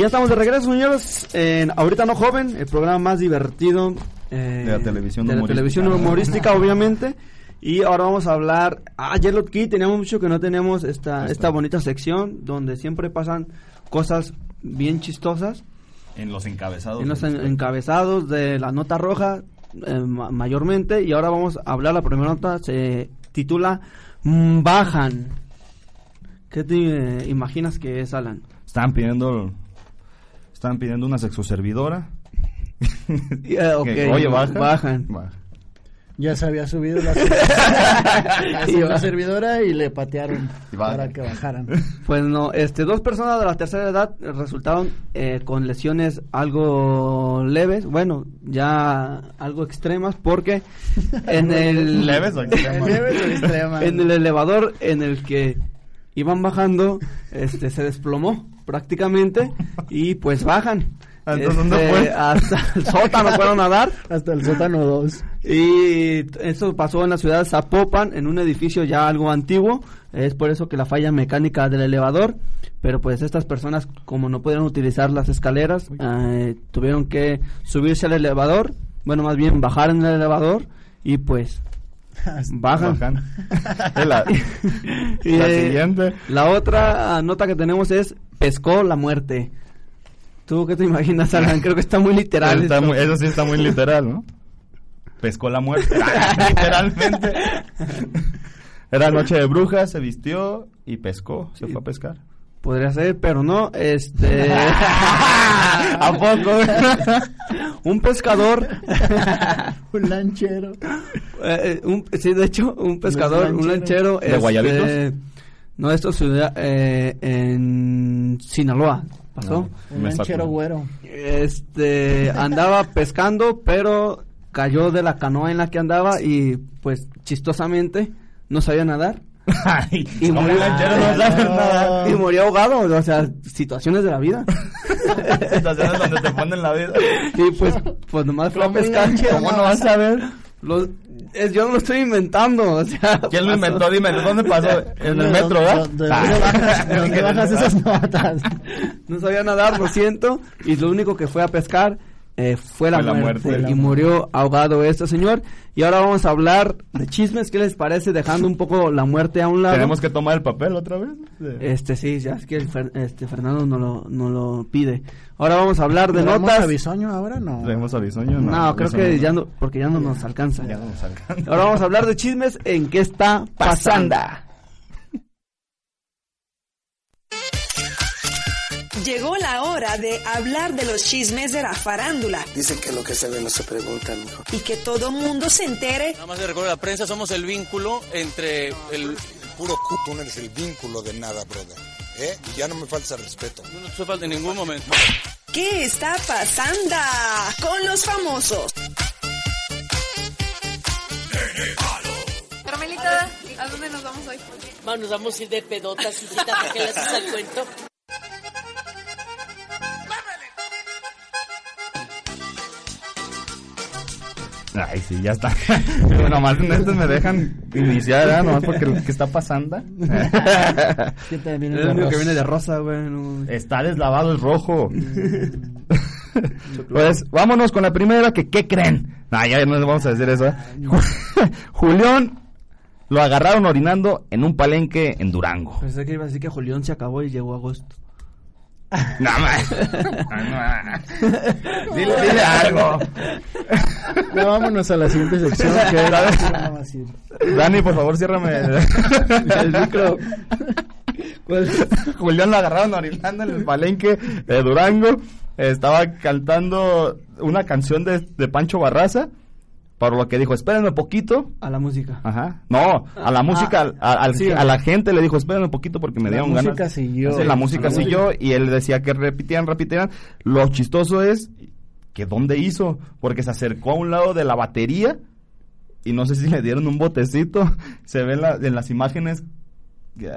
Speaker 6: Y ya estamos de regreso, señores, en Ahorita no joven, el programa más divertido eh,
Speaker 7: De la televisión
Speaker 6: de la
Speaker 7: humorística.
Speaker 6: televisión humorística, obviamente. Y ahora vamos a hablar. Ah, Yellow Key, teníamos mucho que no tenemos esta, esta bonita sección donde siempre pasan cosas bien chistosas.
Speaker 7: En los encabezados.
Speaker 6: En los
Speaker 7: del-
Speaker 6: en- encabezados de la nota roja, eh, ma- mayormente. Y ahora vamos a hablar, la primera nota se titula mm, Bajan. ¿Qué te eh, imaginas que es, Alan?
Speaker 7: Estaban pidiendo, estaban pidiendo una sexoservidora.
Speaker 6: Eh, ok,
Speaker 7: Que, Oye, baja.
Speaker 6: bajan.
Speaker 7: Baja.
Speaker 8: Ya se había subido la, servidora y le patearon
Speaker 7: Y
Speaker 8: para que bajaran.
Speaker 6: Pues no, este, dos personas de la tercera edad resultaron eh, con lesiones algo leves, bueno, ya algo extremas, porque en el
Speaker 7: ¿Leves o extremas?
Speaker 8: Leves o extremas.
Speaker 6: en el elevador en el que iban bajando, este, se desplomó prácticamente y pues bajan.
Speaker 7: ¿Hasta dónde
Speaker 6: Este,
Speaker 7: fue?
Speaker 6: Hasta el sótano fueron a dar.
Speaker 8: Hasta el sótano 2.
Speaker 6: Y eso pasó en la ciudad de Zapopan, en un edificio ya algo antiguo. Es por eso que la falla mecánica del elevador. Pero pues estas personas, como no pudieron utilizar las escaleras, eh, tuvieron que subirse al elevador. Bueno, más bien bajar en el elevador. Y pues bajan.
Speaker 7: La,
Speaker 6: Y,
Speaker 7: la siguiente.
Speaker 6: La otra nota que tenemos es pescó la muerte. ¿Tú qué te imaginas, Alan? Creo que está muy literal.
Speaker 7: Está
Speaker 6: esto.
Speaker 7: muy- eso sí está muy literal, ¿no? Pescó la muerte. Literalmente. Era noche de brujas, se vistió y pescó. Se fue a pescar.
Speaker 6: Podría ser, pero no, este... ¿A poco? un pescador...
Speaker 8: Un lanchero.
Speaker 6: eh, un- sí, de hecho, un pescador, un lanchero...
Speaker 7: ¿De Guayabitos?
Speaker 6: No, esto sucedió eh, en Sinaloa. ¿Pasó?
Speaker 8: Un lanchero güero.
Speaker 6: Este, andaba pescando, pero cayó de la canoa en la que andaba y, pues, chistosamente, no sabía nadar. Y, murió,
Speaker 7: no
Speaker 6: y murió ahogado, o sea, situaciones de la vida.
Speaker 7: Situaciones donde te ponen la vida.
Speaker 6: Y pues, pues nomás fue a pescar. ¿Cómo no vas
Speaker 8: vas
Speaker 6: a ver? Los, es, yo no lo estoy inventando, o sea.
Speaker 7: ¿Quién lo
Speaker 6: pasó.
Speaker 7: inventó? Dime, ¿dónde pasó? ¿En el metro, ¿verdad?
Speaker 8: ¿De dónde bajas, de dónde bajas esas notas?
Speaker 6: No sabía nadar, lo siento. Y lo único que fue a pescar eh, fue la
Speaker 7: Fue la
Speaker 6: muerte.
Speaker 7: muerte.
Speaker 6: y murió ahogado este señor. Y ahora vamos a hablar de chismes. ¿Qué les parece? Dejando un poco la muerte a un lado.
Speaker 7: ¿Tenemos que tomar el papel otra vez?
Speaker 6: Este sí, ya es que el Fer- este Fernando no lo, no lo pide. Ahora vamos a hablar de
Speaker 8: ¿Traemos
Speaker 6: notas.
Speaker 8: a Bisoño ahora? No.
Speaker 7: ¿Traemos a Bisoño?
Speaker 6: No, creo
Speaker 7: Bisoño
Speaker 6: que
Speaker 7: no.
Speaker 6: ya no, porque ya no nos alcanza.
Speaker 7: Ya no nos alcanza.
Speaker 6: Ahora vamos a hablar de chismes en qué está pasando.
Speaker 12: Llegó la hora de hablar de los chismes de la farándula
Speaker 11: Dicen que lo que se ve no se pregunta, mijo.
Speaker 12: y que todo mundo se entere
Speaker 15: Nada más le recuerdo a la prensa, somos el vínculo entre el...
Speaker 16: Puro cu, tú no eres el vínculo de nada, brother. ¿Eh? Y ya no me falta respeto.
Speaker 15: No nos hace falta en ningún momento.
Speaker 12: qué está pasando con los famosos.
Speaker 4: Carmelita, ¿a dónde nos vamos hoy?
Speaker 17: nos vamos a ir de pedotas, hijita, ¿para qué le haces al cuento?
Speaker 7: Ay, sí, ya está. Bueno, nomás en estos me dejan iniciar, ¿verdad? Nomás porque lo que está pasando.
Speaker 8: ¿Qué te viene
Speaker 6: Es
Speaker 8: de
Speaker 6: el único que viene de rosa, güey. no.
Speaker 7: Está deslavado el rojo. pues vámonos con la primera, que ¿qué creen? No, ya no les vamos a decir eso. ¿eh? Julián lo agarraron orinando en un palenque en Durango.
Speaker 6: Pensé que iba a decir que Julián se acabó y llegó agosto.
Speaker 7: No, más. Dile, dile algo.
Speaker 8: Ya vámonos a la siguiente sección. Que ir.
Speaker 7: Dani, por favor, ciérrame el, el micro. Julián lo agarraron orinando en el palenque de Durango. Estaba cantando una canción de, de Pancho Barraza. Por lo que dijo, espérenme poquito.
Speaker 6: A la música.
Speaker 7: Ajá. No, a la música, al- a, al-
Speaker 6: sí.
Speaker 7: a la gente le dijo, espérenme un poquito porque me
Speaker 8: La
Speaker 7: dieron
Speaker 8: música
Speaker 7: ganas.
Speaker 8: siguió.
Speaker 7: Sí, la música siguió y él decía que repitieran, repitieran. Lo chistoso es que dónde hizo, porque se acercó a un lado de la batería y no sé si le dieron un botecito. Se ve en, la- en las imágenes.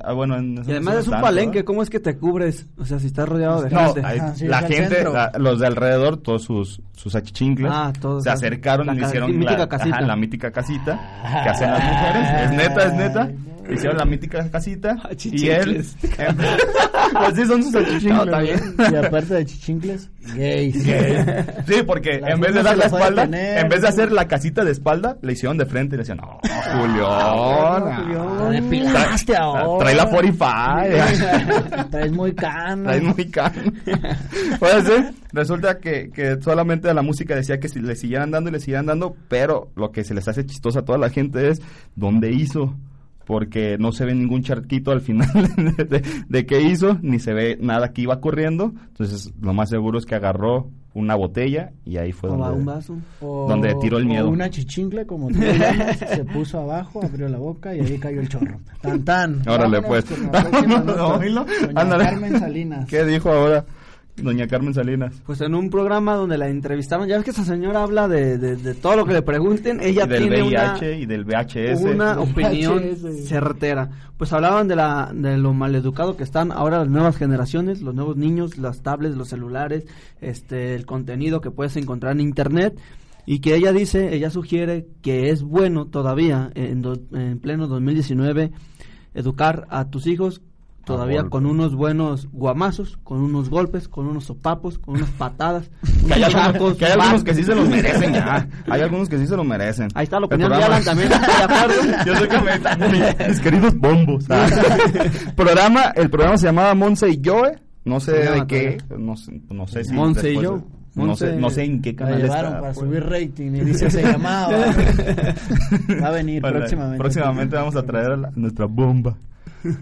Speaker 7: Ah, bueno, en-
Speaker 6: Y además es un
Speaker 7: tanto,
Speaker 6: palenque,
Speaker 7: ¿verdad?
Speaker 6: ¿cómo es que te cubres? O sea, si estás rodeado de
Speaker 7: No,
Speaker 6: gente.
Speaker 7: hay-
Speaker 8: Ajá, sí,
Speaker 7: la gente, la- los de alrededor, todos sus, sus achichincles,
Speaker 6: Ah, todos.
Speaker 7: se acercaron
Speaker 6: La
Speaker 7: y
Speaker 6: ca-
Speaker 7: hicieron
Speaker 6: mítica
Speaker 7: la,
Speaker 6: casita.
Speaker 7: ajá, la mítica casita que hacen las mujeres. Es neta, es neta. Hicieron la mítica casita y él...
Speaker 6: Achichincles.
Speaker 7: pues sí, son sus achichincles.
Speaker 6: No, bien.
Speaker 8: Y aparte de chichincles, gays.
Speaker 7: Sí, porque
Speaker 8: La
Speaker 7: en vez de dar la espalda,
Speaker 8: tener.
Speaker 7: en vez de hacer la casita de espalda, le hicieron de frente y le decían, no, Julián.
Speaker 8: Te depilaste ahora.
Speaker 7: Trae la 45.
Speaker 8: Traes muy cano.
Speaker 7: Traes muy caro. Pues sí, resulta que, que solamente a la música decía que si le siguieran dando y le siguieran dando, pero lo que se les hace chistoso a toda la gente es dónde hizo. Porque no se ve ningún charquito al final de, de qué hizo, ni se ve nada que iba corriendo. Entonces, lo más seguro es que agarró una botella y ahí fue
Speaker 6: O va un
Speaker 7: donde,
Speaker 6: vaso.
Speaker 8: O-
Speaker 7: donde tiró el
Speaker 8: o
Speaker 7: miedo.
Speaker 8: una chichincle, como tú le llamas, se puso abajo, abrió la boca y ahí cayó el chorro. Tan tan.
Speaker 7: Órale,
Speaker 8: Vámonos
Speaker 7: pues. Ándale.
Speaker 8: Carmen Salinas.
Speaker 7: ¿Qué dijo ahora doña Carmen Salinas?
Speaker 6: Pues en un programa donde la entrevistaron, ya ves que esa señora habla de, de, de todo lo que le pregunten, ella
Speaker 7: y del
Speaker 6: tiene
Speaker 7: VIH
Speaker 6: una,
Speaker 7: y del VHS.
Speaker 6: una opinión
Speaker 8: VHS.
Speaker 6: certera. Pues hablaban de la de lo maleducado que están ahora las nuevas generaciones, los nuevos niños, las tablets, los celulares, este el contenido que puedes encontrar en internet y que ella dice, ella sugiere que es bueno todavía en, do- en pleno 2019 educar a tus hijos todavía
Speaker 7: golpes.
Speaker 6: con unos buenos guamazos, con unos golpes, con unos sopapos, con unas patadas.
Speaker 7: Que hay, algunos,
Speaker 6: chacos,
Speaker 7: que hay algunos que sí se los merecen ya. Hay algunos que sí se lo merecen.
Speaker 6: Ahí está la opinión de Alan también.
Speaker 7: Yo sé que me están mis queridos bombos. Ah. programa, el programa se llamaba Monse y Joe. No sé de qué, no sé, no sé si
Speaker 6: Monse y Joe.
Speaker 7: No sé, no sé en qué canal
Speaker 8: llevaron
Speaker 7: está.
Speaker 8: para
Speaker 7: pues.
Speaker 8: subir rating y dice se llamaba. Va a venir
Speaker 7: Bueno,
Speaker 8: próximamente.
Speaker 7: Próximamente vamos a traer a la- nuestra bomba.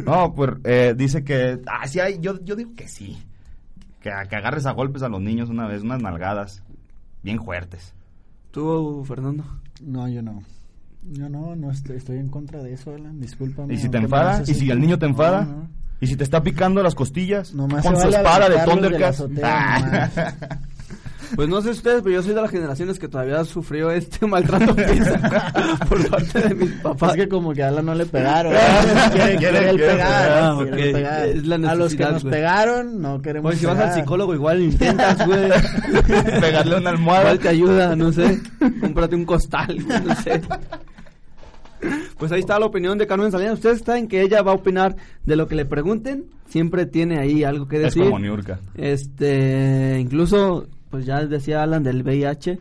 Speaker 7: No, pues eh, dice que. Ah, sí hay. Yo, yo digo que sí. Que, que agarres a golpes a los niños una vez, unas nalgadas bien fuertes.
Speaker 6: ¿Tú, Fernando?
Speaker 8: No, yo no. Yo no, no estoy, estoy en contra de eso, Alan. Discúlpame.
Speaker 7: ¿Y si te enfada? ¿Y si el niño te enfada?
Speaker 8: No, no.
Speaker 7: ¿Y si te está picando las costillas?
Speaker 8: Nomás
Speaker 7: con su
Speaker 8: vale
Speaker 7: espada de
Speaker 8: azotea,
Speaker 7: Ah.
Speaker 6: Pues no sé ustedes, pero yo soy de las generaciones que todavía sufrió este maltrato físico por parte de mis papás.
Speaker 8: Es que como que a Alan no le pegaron. quiere,
Speaker 6: Quiere-
Speaker 8: pegar.
Speaker 6: pegar,
Speaker 8: quiere
Speaker 6: ok.
Speaker 8: pegar.
Speaker 6: Es la
Speaker 8: a los que nos pegaron, no queremos
Speaker 6: Oye, si vas al psicólogo igual intentas, güey.
Speaker 7: Pegarle una almohada.
Speaker 6: Igual te ayuda, no sé. Cómprate un costal, güey, no sé. Pues ahí está la opinión de Carmen Salinas. Ustedes saben que ella va a opinar de lo que le pregunten. Siempre tiene ahí algo que
Speaker 7: Es
Speaker 6: decir.
Speaker 7: como Niurka.
Speaker 6: Este, incluso, pues ya decía Alan del VIH,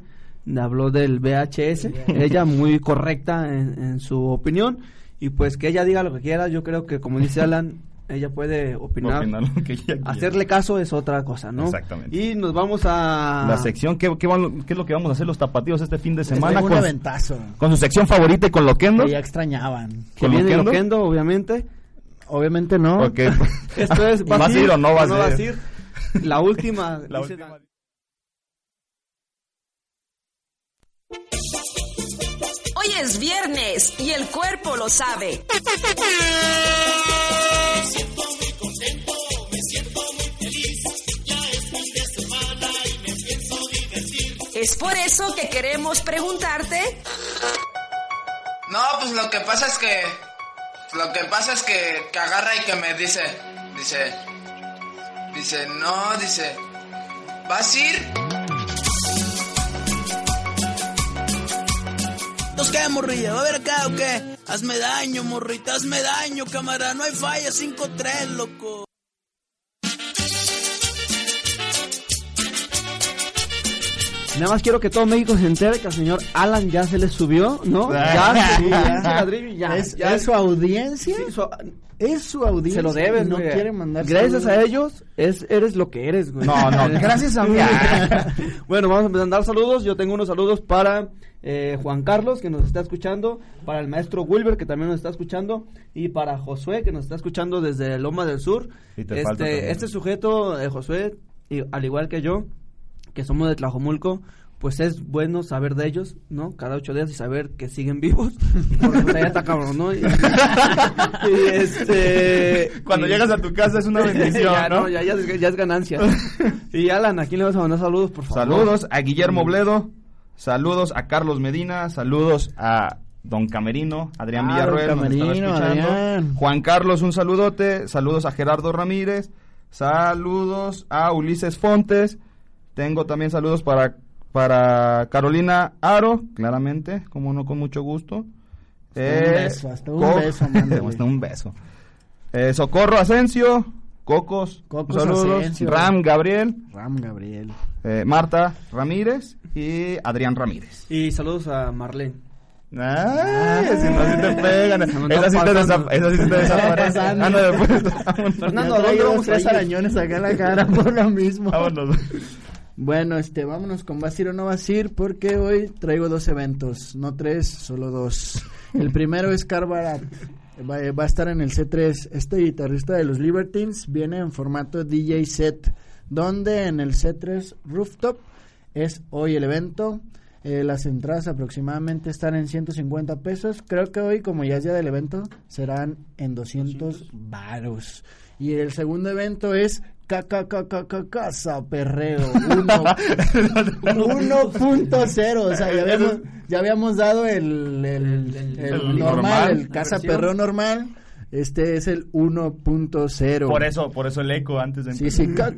Speaker 6: habló del VHS. ella muy correcta en, en su opinión. Y pues que ella diga lo que quiera. Yo creo que, como dice Alan, ella puede opinar.
Speaker 7: Opinar lo que ella quiera.
Speaker 6: Hacerle caso es otra cosa, ¿no?
Speaker 7: Exactamente.
Speaker 6: Y nos vamos a...
Speaker 7: La sección, ¿qué, qué, van- qué es lo que vamos a hacer los tapatíos este fin de
Speaker 8: Les
Speaker 7: semana? Con,
Speaker 8: aventazo.
Speaker 7: con su sección favorita y con Loquendo.
Speaker 8: Que ya extrañaban.
Speaker 6: Que
Speaker 7: ¿Con
Speaker 6: viene
Speaker 7: Loquendo?
Speaker 6: Loquendo, obviamente.
Speaker 8: Obviamente no.
Speaker 6: Esto es...
Speaker 7: ¿Vas a ir o no vas a ir?
Speaker 6: ir? La última.
Speaker 7: La
Speaker 6: dice-
Speaker 7: última.
Speaker 12: Hoy es viernes y el cuerpo lo sabe.
Speaker 3: Me siento muy contento, me siento muy feliz. Ya es fin de semana y me pienso divertir.
Speaker 12: Es por eso que queremos preguntarte
Speaker 18: No, pues lo que pasa es que. Lo que pasa es que, que agarra y que me dice. Dice. Dice, no, dice. ¿Vas a ir?
Speaker 19: ¿Entonces qué, morrilla? ¿Va a ver acá o qué? Hazme daño, morrita, hazme daño, cámara. No hay falla, 5-3, loco.
Speaker 6: Nada más quiero que todo México se entere que al señor Alan ya se le subió, ¿no? Ya,
Speaker 8: Sí,
Speaker 6: ya,
Speaker 8: ya. es,
Speaker 6: ya.
Speaker 8: es su audiencia.
Speaker 6: Sí, su-
Speaker 8: Es su audiencia.
Speaker 6: se lo debes,
Speaker 8: No
Speaker 6: güey.
Speaker 8: quiere mandar
Speaker 6: Gracias
Speaker 8: saludos.
Speaker 6: a ellos, es, eres lo que eres, güey.
Speaker 7: No, no, gracias a mí.
Speaker 6: bueno, vamos a mandar saludos. Yo tengo unos saludos para eh, Juan Carlos, que nos está escuchando, para el maestro Wilber, que también nos está escuchando, y para Josué, que nos está escuchando desde Loma del Sur.
Speaker 7: Y te.
Speaker 6: Este, este sujeto, eh, Josué, y, al igual que yo, que somos de Tlajomulco, pues es bueno saber de ellos, ¿no? Cada ocho días y saber que siguen vivos. Porque pues, allá está cabrón, ¿no? Y, y, este...
Speaker 7: Cuando
Speaker 6: y-
Speaker 7: llegas a tu casa es una bendición,
Speaker 6: ya,
Speaker 7: ¿no?
Speaker 6: ya, ya es, ya es ganancia. y Alan, ¿a quién le vas a mandar saludos, por favor?
Speaker 7: Saludos a Guillermo Bledo, saludos a Carlos Medina, saludos a Don Camerino, Adrián
Speaker 8: Ah,
Speaker 7: Villarroel,
Speaker 8: don
Speaker 7: nos
Speaker 8: Camerino,
Speaker 7: escuchando.
Speaker 8: Adrián.
Speaker 7: Juan Carlos, un saludote, saludos a Gerardo Ramírez, saludos a Ulises Fontes, tengo también saludos para, para Carolina Aro, claramente, como no con mucho gusto.
Speaker 8: Hasta un beso, hasta un beso, mándale.
Speaker 7: hasta un beso. Eh, Socorro Asensio, Cocos,
Speaker 8: Cocos
Speaker 7: saludos,
Speaker 8: Asensio.
Speaker 7: Ram Gabriel,
Speaker 8: Ram Gabriel.
Speaker 7: eh, Marta Ramírez y Adrián Ramírez.
Speaker 6: Y saludos a Marlene.
Speaker 7: Ay, si no, si te pegan. Esa sí te, esa sí te desaparece. Ah, no, después.
Speaker 6: Fernando,
Speaker 8: Ya
Speaker 6: ¿a dónde vamos
Speaker 8: tres arañones acá en la cara por lo mismo.
Speaker 7: Vámonos.
Speaker 8: Bueno, este, vámonos con Basir o no Basir porque hoy traigo dos eventos, no tres, solo dos. El primero es Carbarat, va, va a estar en el C3. Este guitarrista de los Libertines viene en formato DJ set, donde en el C3 Rooftop es hoy el evento. Eh, las entradas aproximadamente están en 150 pesos. Creo que hoy, como ya es día del evento, serán en 200 varos. Y el segundo evento es Casa Perreo 1.0. O sea, ya habíamos, ya habíamos dado el, el, normal, el Casa. Perreo normal. Este es el 1.0.
Speaker 7: Por eso, por eso el eco antes de
Speaker 8: Sí, sí, ca,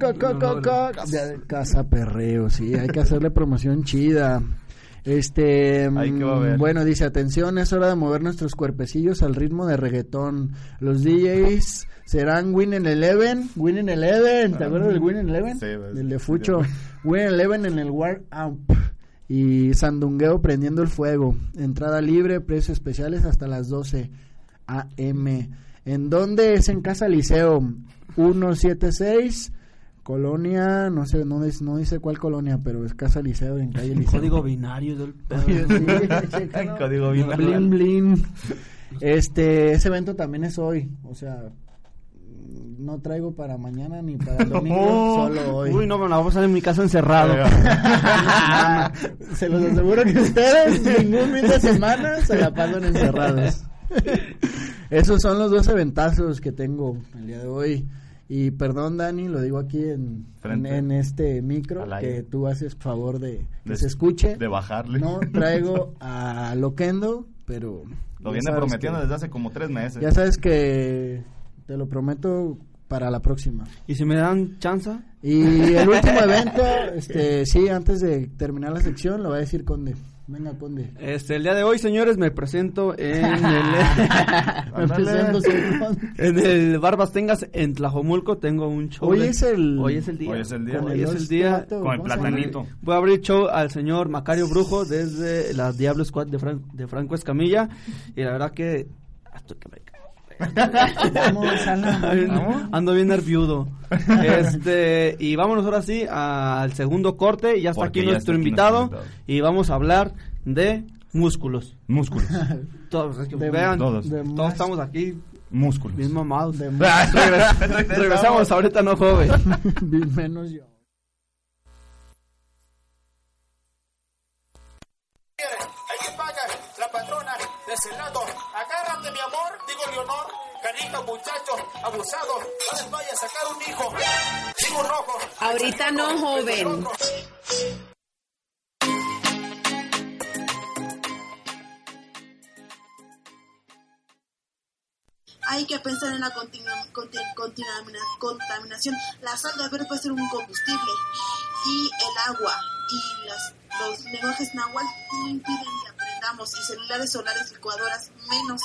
Speaker 8: Casa Perreo, sí, hay que hacerle promoción chida. Este, mm, bueno, dice, atención, es hora de mover nuestros cuerpecillos al ritmo de reggaetón. Los DJs serán Win in Eleven, Win in Eleven, ¿te acuerdas del Win in Eleven?
Speaker 7: Sí, pues,
Speaker 8: Del de Fucho.
Speaker 7: sí.
Speaker 8: Win in Eleven en el War Up. Y Sandungueo prendiendo el fuego. Entrada libre, precios especiales hasta las 12 AM. ¿En dónde? Es en Casa Liceo 176, Colonia, no sé, no, dice- no dice cuál colonia, pero es Casa Liceo en calle Liceo.
Speaker 6: Código binario del
Speaker 8: Oye, sí.
Speaker 7: Código binario.
Speaker 8: Blin, blin. Este, ese evento también es hoy, o sea, no traigo para mañana ni para el domingo, solo hoy.
Speaker 6: Uy, no, me la vamos a estar en mi casa encerrado.
Speaker 8: se los aseguro que ustedes ningún fin de semana se la pasan encerrados. Esos son los dos eventazos que tengo el día de hoy. Y perdón, Dani, lo digo aquí en, en, este micro, que tú haces favor de que
Speaker 7: De-
Speaker 8: se escuche.
Speaker 7: de bajarle.
Speaker 8: No traigo a Loquendo, pero...
Speaker 7: Lo viene prometiendo
Speaker 8: que-
Speaker 7: desde hace como tres meses.
Speaker 8: Ya sabes que te lo prometo para la próxima.
Speaker 6: ¿Y si me dan chance?
Speaker 8: Y el último evento, este, sí, antes de terminar la sección, lo va a decir Conde. Venga, Conde.
Speaker 6: Este, el día de hoy, señores, me presento en el,
Speaker 8: Me presento,
Speaker 6: en el Barbas Tengas en Tlajomulco. Tengo un show.
Speaker 8: Hoy
Speaker 6: de-
Speaker 8: es el-
Speaker 6: Hoy es el día.
Speaker 7: Hoy es el día.
Speaker 6: Hoy
Speaker 8: Con el
Speaker 6: es el día.
Speaker 7: Con el platanito.
Speaker 6: Voy a abrir show al señor Macario Brujo desde la Diablo Squad de, Fran- de Franco Escamilla. Y la verdad que. Hasta que me.
Speaker 8: Vamos.
Speaker 6: Ando bien nerviudo. Este, y vámonos ahora sí al segundo corte. Y ya está
Speaker 7: Porque
Speaker 6: aquí
Speaker 7: ya
Speaker 6: nuestro invitado. Y vamos a hablar de músculos.
Speaker 7: Músculos.
Speaker 6: Todos, es que
Speaker 8: De-
Speaker 6: vean,
Speaker 7: todos.
Speaker 8: de
Speaker 6: todos
Speaker 8: más-
Speaker 6: estamos aquí
Speaker 7: Músculos.
Speaker 6: bien mamados.
Speaker 8: de
Speaker 6: regresamos ahorita no joven.
Speaker 8: Menos yo.
Speaker 3: Hay que pagar la patrona de ese Agárrate, mi amor, digo Leonor. Carita, muchacho, abusado. No les vaya a sacar un hijo. Digo rojo.
Speaker 12: Ahorita no, joven.
Speaker 14: Hay que pensar en la contaminación. La sal de verde puede ser un combustible. Y el agua y las, los lenguajes náhuatl no impiden que aprendamos. Y celulares solares, licuadoras, menos.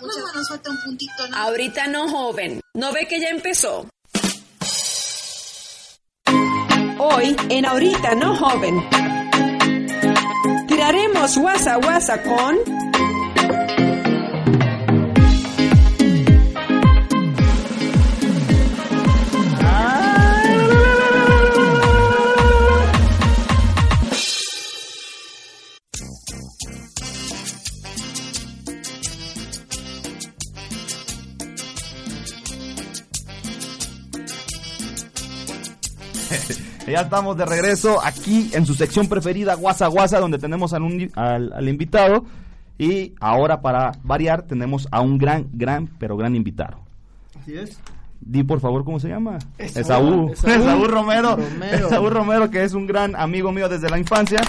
Speaker 14: Muchas nos falta un puntito, ¿no?
Speaker 12: Ahorita no, joven. ¿No ve que ya empezó? Hoy, en Ahorita no, joven. Tiraremos guasa guasa con...
Speaker 7: Ya estamos de regreso aquí en su sección preferida, Guasa Guasa, donde tenemos al, un- al- al invitado. Y ahora, para variar, tenemos a un gran, gran, pero gran invitado.
Speaker 6: Así es.
Speaker 7: Di por favor cómo se llama.
Speaker 8: Esaú.
Speaker 7: Esaú. Esaú,
Speaker 8: Esaú
Speaker 7: Romero.
Speaker 8: Romero.
Speaker 7: Esaú Romero, que es un gran amigo mío desde la infancia.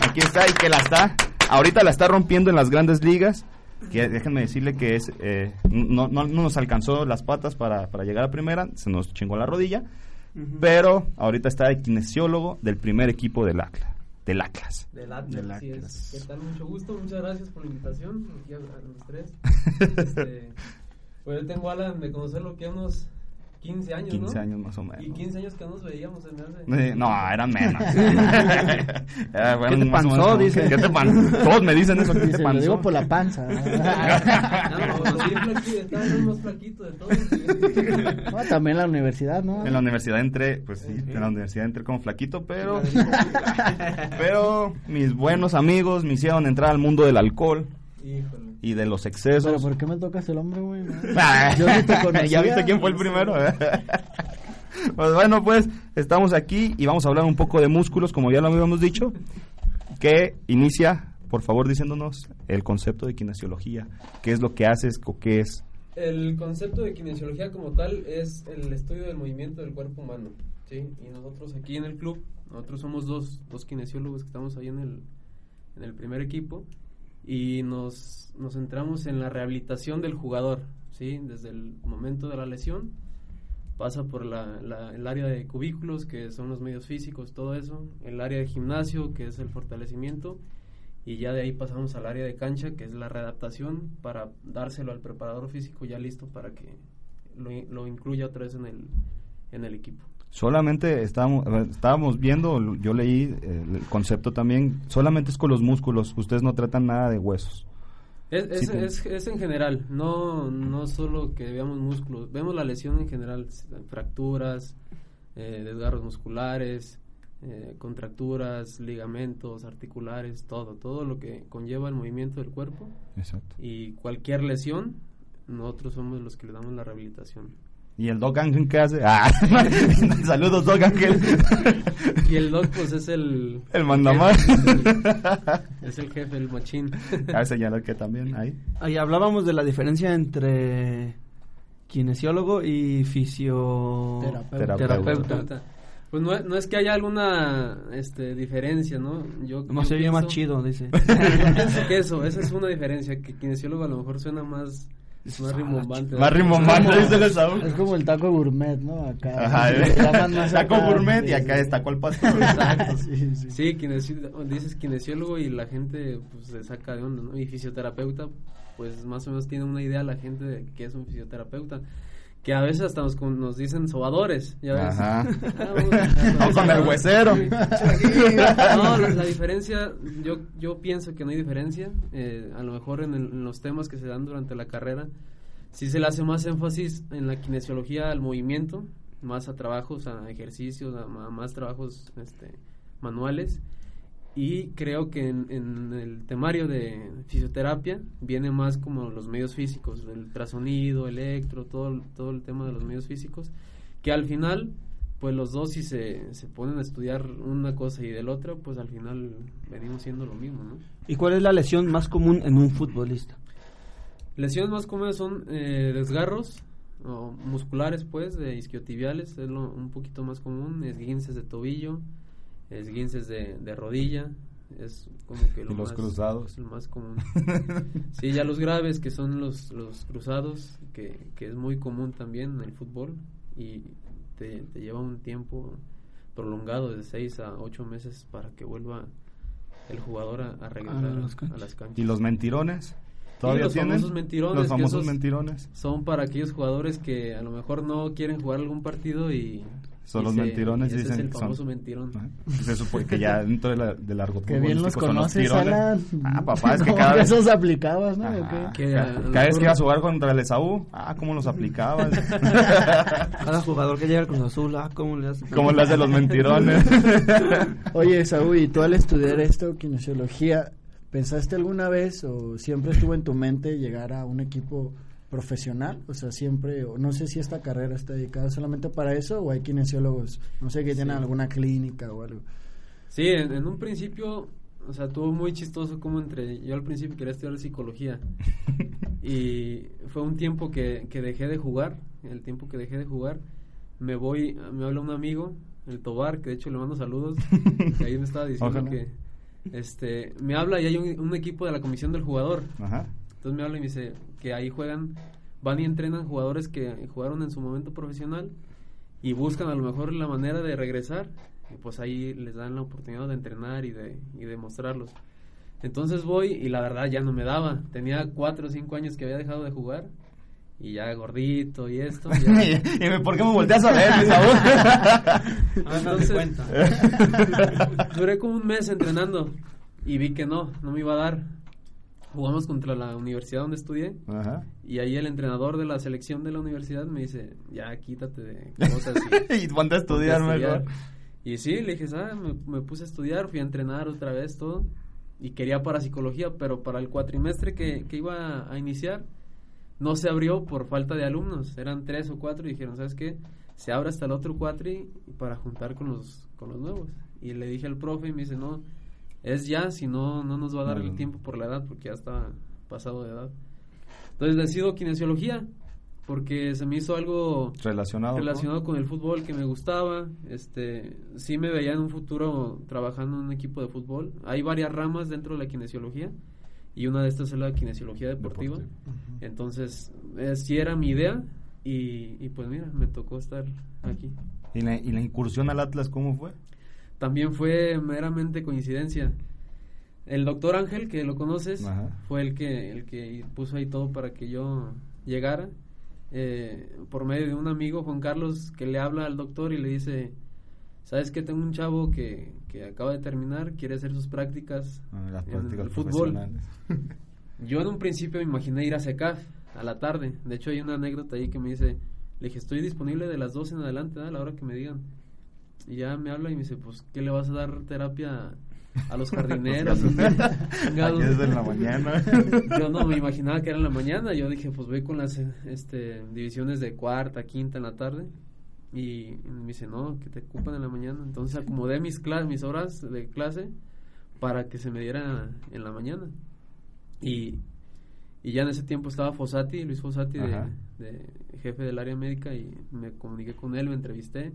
Speaker 7: Aquí está y que la está. Ahorita la está rompiendo en las grandes ligas. Que déjenme decirle que es eh, no, no, no nos alcanzó las patas para, para llegar a primera, se nos chingó la rodilla. Pero ahorita está de kinesiólogo del primer equipo del Atlas. Del Atlas.
Speaker 20: Del Atlas,
Speaker 7: Del Atlas.
Speaker 20: es. ¿Qué tal? Mucho gusto, muchas gracias por la invitación aquí a, a los tres. Este, pues yo tengo Alan de conocerlo que unos 15 años,
Speaker 7: 15
Speaker 20: ¿no?
Speaker 7: años más o menos.
Speaker 20: Y 15 años que no nos veíamos en hace.
Speaker 7: Eh, No, eran menos. Era, bueno,
Speaker 6: ¿Qué te panzó? Dice.
Speaker 7: ¿Qué te panzó? Todos me dicen eso. ¿Qué te
Speaker 8: Dice, lo
Speaker 7: panzó?
Speaker 8: digo por la panza.
Speaker 20: No, sí, flaquito, estaba el más flaquito de todos.
Speaker 8: No, también la universidad, ¿no?
Speaker 7: En la universidad entré, pues sí, en la universidad entré como flaquito, pero pero mis buenos amigos me hicieron entrar al mundo del alcohol
Speaker 20: Híjole.
Speaker 7: Y de los excesos.
Speaker 8: Pero ¿por qué me tocas el hombre, güey? Yo ni te conocía.
Speaker 7: ¿Ya viste quién fue el primero? pues bueno, pues estamos aquí y vamos a hablar un poco de músculos, como ya lo habíamos dicho, que inicia, por favor, diciéndonos el concepto de kinesiología, qué es lo que haces o qué es.
Speaker 20: El concepto de kinesiología como tal es el estudio del movimiento del cuerpo humano, ¿sí? Y nosotros aquí en el club, nosotros somos dos, dos kinesiólogos que estamos ahí en el, en el primer equipo y nos, nos centramos en la rehabilitación del jugador, ¿sí? Desde el momento de la lesión, pasa por la, la- el área de cubículos, que son los medios físicos, todo eso, el área de gimnasio, que es el fortalecimiento, y ya de ahí pasamos al área de cancha, que es la readaptación, para dárselo al preparador físico ya listo para que lo, lo incluya otra vez en el, en el equipo.
Speaker 7: Solamente estábamos, estábamos viendo, yo leí eh, el concepto también, solamente es con los músculos, ustedes no tratan nada de huesos.
Speaker 20: Es, es,
Speaker 7: Sí, te-
Speaker 20: es, es en general, no, no solo que veamos músculos, vemos la lesión en general, fracturas, eh, desgarros musculares, eh, contracturas, ligamentos, articulares, todo, todo lo que conlleva el movimiento del cuerpo
Speaker 7: Exacto.
Speaker 20: y cualquier lesión, nosotros somos los que le damos la rehabilitación.
Speaker 7: ¿Y el Doc Ángel qué hace? Ah, saludos, Doc Ángel.
Speaker 20: Y el Doc, pues es el.
Speaker 7: El mandamás.
Speaker 20: Es el jefe, el machín.
Speaker 7: Ah, señalar que también ahí.
Speaker 6: Ahí hablábamos de la diferencia entre kinesiólogo y fisioterapeuta.
Speaker 20: Terapeuta. Pues no, no es que haya alguna este, diferencia, ¿no? Yo, yo
Speaker 6: se oye más chido, dice.
Speaker 20: Yo pienso que eso, esa es una diferencia, que kinesiólogo a lo mejor suena más, más rimbombante.
Speaker 7: Más rimbombante, dice el Saúl.
Speaker 8: Es como el taco gourmet, ¿no? Acá.
Speaker 7: Ajá, eh.
Speaker 8: más
Speaker 7: Taco
Speaker 8: acá,
Speaker 7: gourmet y acá es taco al pastor.
Speaker 20: Exacto.
Speaker 8: Sí, sí.
Speaker 20: Dices kinesiólogo y la gente pues se saca de onda, ¿no? Y fisioterapeuta, pues más o menos tiene una idea la gente de qué es un fisioterapeuta. Que a veces hasta nos, con- nos dicen sobadores, ¿ya ves?
Speaker 7: Ajá.
Speaker 20: Ah, vamos a-
Speaker 7: O con el huesero.
Speaker 20: No, la, la diferencia, yo, yo pienso que no hay diferencia. eh, a lo mejor en, el- en los temas que se dan durante la carrera, sí se le hace más énfasis en la kinesiología al movimiento, más a trabajos, a ejercicios, a, a más trabajos este, manuales. Y creo que en, en el temario de fisioterapia viene más como los medios físicos, el ultrasonido, electro, todo, el- todo el tema de los medios físicos, que al final, pues los dos si se, se ponen a estudiar una cosa y del otro, pues al final venimos siendo lo mismo, ¿no?
Speaker 6: ¿Y cuál es la lesión más común en un futbolista?
Speaker 20: Lesiones más comunes son eh, desgarros o musculares, pues, de isquiotibiales, es lo, un poquito más común, esguinces de tobillo, esguinces de, de rodilla, es como que lo
Speaker 7: Y los
Speaker 20: más,
Speaker 7: cruzados.
Speaker 20: el más común. sí, ya los graves, que son los, los cruzados, que, que es muy común también en el fútbol y te, te lleva un tiempo prolongado de 6 a 8 meses para que vuelva el jugador a, a regresar
Speaker 6: A
Speaker 20: a
Speaker 6: las
Speaker 20: a las canchas.
Speaker 7: ¿Y los mentirones? ¿Todavía
Speaker 20: los
Speaker 7: tienen?
Speaker 20: famosos mentirones.
Speaker 7: Los
Speaker 20: que
Speaker 7: famosos
Speaker 20: esos
Speaker 7: mentirones.
Speaker 20: Son para aquellos jugadores que a lo mejor no quieren jugar algún partido y...
Speaker 7: Son los mentirones,
Speaker 20: y ese
Speaker 7: dicen
Speaker 20: es el
Speaker 7: que son-
Speaker 20: famoso mentirón.
Speaker 7: Se supone que ya dentro de la, del argot
Speaker 8: Que bien los
Speaker 7: son
Speaker 8: conoces. Alan.
Speaker 7: Ah, papá, es que
Speaker 8: ¿Cómo
Speaker 7: cada vez...
Speaker 8: esos aplicabas, ¿no?
Speaker 7: Cada vez que ibas a jugar contra el Esaú, ah, cómo los aplicabas.
Speaker 6: Cada jugador que llega al Cruz Azul, ah, ¿cómo le hace?
Speaker 7: ¿Cómo le hace los mentirones?
Speaker 8: Oye, Saúl, ¿y tú al estudiar esto, kinesiología, pensaste alguna vez o siempre estuvo en tu mente llegar a un equipo profesional? O sea, siempre, no sé si esta carrera está dedicada solamente para eso o hay kinesiólogos, no sé, que tienen
Speaker 20: Sí.
Speaker 8: alguna clínica o algo.
Speaker 20: Sí, en, en un principio, o sea, tuvo muy chistoso como entre... Yo al principio quería estudiar psicología y fue un tiempo que, que dejé de jugar, el tiempo que dejé de jugar, me voy, me habla un amigo, el Tobar, que de hecho le mando saludos, que ahí me estaba diciendo
Speaker 7: Ojalá.
Speaker 20: que... Este, me habla y hay un, un equipo de la comisión del jugador.
Speaker 7: Ajá.
Speaker 20: Entonces me habla y me dice que ahí juegan, van y entrenan jugadores que jugaron en su momento profesional y buscan a lo mejor la manera de regresar y pues ahí les dan la oportunidad de entrenar y de, y de mostrarlos. Entonces voy y la verdad ya no me daba. Tenía cuatro o cinco años que había dejado de jugar y ya gordito y esto. ya-
Speaker 7: ¿Y por qué me volteas a ver, mi?
Speaker 20: Entonces, duré como un mes entrenando y vi que no, no me iba a dar. Jugamos contra la universidad donde estudié
Speaker 7: Ajá.
Speaker 20: y ahí el entrenador de la selección de la universidad me dice, ya quítate de cosas.
Speaker 7: Y ponte a estudiar mejor.
Speaker 20: Y sí, le dije, ah, me, me puse a estudiar, fui a entrenar otra vez todo y quería para psicología, pero para el cuatrimestre que, que iba a iniciar no se abrió por falta de alumnos, eran tres o cuatro y dijeron, ¿sabes qué? Se abre hasta el otro cuatri para juntar con los, con los nuevos. Y le dije al profe y me dice, no, es ya, si no, no nos va a dar el tiempo por la edad, porque ya está pasado de edad. Entonces decido kinesiología, porque se me hizo algo
Speaker 7: Relacionado. ¿no?
Speaker 20: relacionado con el fútbol que me gustaba. Este, sí me veía en un futuro trabajando en un equipo de fútbol. Hay varias ramas dentro de la kinesiología y una de estas es la kinesiología deportiva. Entonces, eh, sí era mi idea y, y pues mira, me tocó estar aquí.
Speaker 7: ¿Y la, ¿Y la incursión al Atlas cómo fue?
Speaker 20: También fue meramente coincidencia. El doctor Ángel, que lo conoces,
Speaker 7: Ajá.
Speaker 20: fue el que, el que puso ahí todo para que yo llegara. Eh, por medio de un amigo, Juan Carlos, que le habla al doctor y le dice, ¿sabes que Tengo un chavo que, que acaba de terminar, quiere hacer sus prácticas,
Speaker 7: Ah, las
Speaker 20: en
Speaker 7: prácticas
Speaker 20: el fútbol. Yo en un principio me imaginé ir a SECAF a la tarde. De hecho, hay una anécdota ahí que me dice, le dije, estoy disponible de las 12 en adelante, a la hora que me digan. Y ya me habla y me dice, pues, ¿qué le vas a dar terapia a los jardineros.
Speaker 7: En la mañana.
Speaker 20: Yo no me imaginaba que era en la mañana. Yo dije, pues voy con las este, divisiones de cuarta, quinta en la tarde. Y me dice, no, que te ocupan en la mañana. Entonces acomodé mis, cla- mis horas de clase para que se me diera en la mañana. Y, y ya en ese tiempo estaba Fossati, Luis de,
Speaker 7: Ajá.
Speaker 20: de jefe del área médica, y me comuniqué con él, me entrevisté.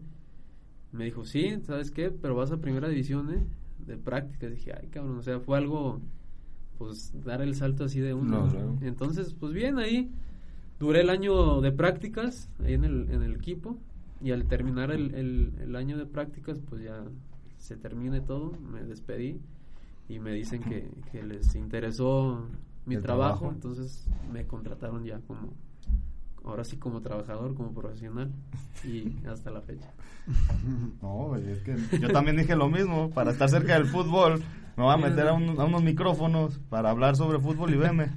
Speaker 20: Me dijo, sí, ¿sabes qué? Pero vas a primera división, ¿eh? De prácticas. Dije, ay, cabrón, o sea, fue algo, pues, dar el salto así de uno.
Speaker 7: No, luego.
Speaker 20: Entonces, pues bien, ahí duré el año de prácticas, ahí en el, en el equipo, y al terminar el, el, el año de prácticas, pues ya se termine todo, me despedí, y me dicen que, que les interesó mi trabajo,
Speaker 7: trabajo.
Speaker 20: entonces me contrataron ya como, ahora sí como trabajador, como profesional, y hasta la fecha.
Speaker 7: No, güey, es que yo también dije lo mismo. Para estar cerca del fútbol, me voy a meter a, un- a unos micrófonos para hablar sobre fútbol y veme.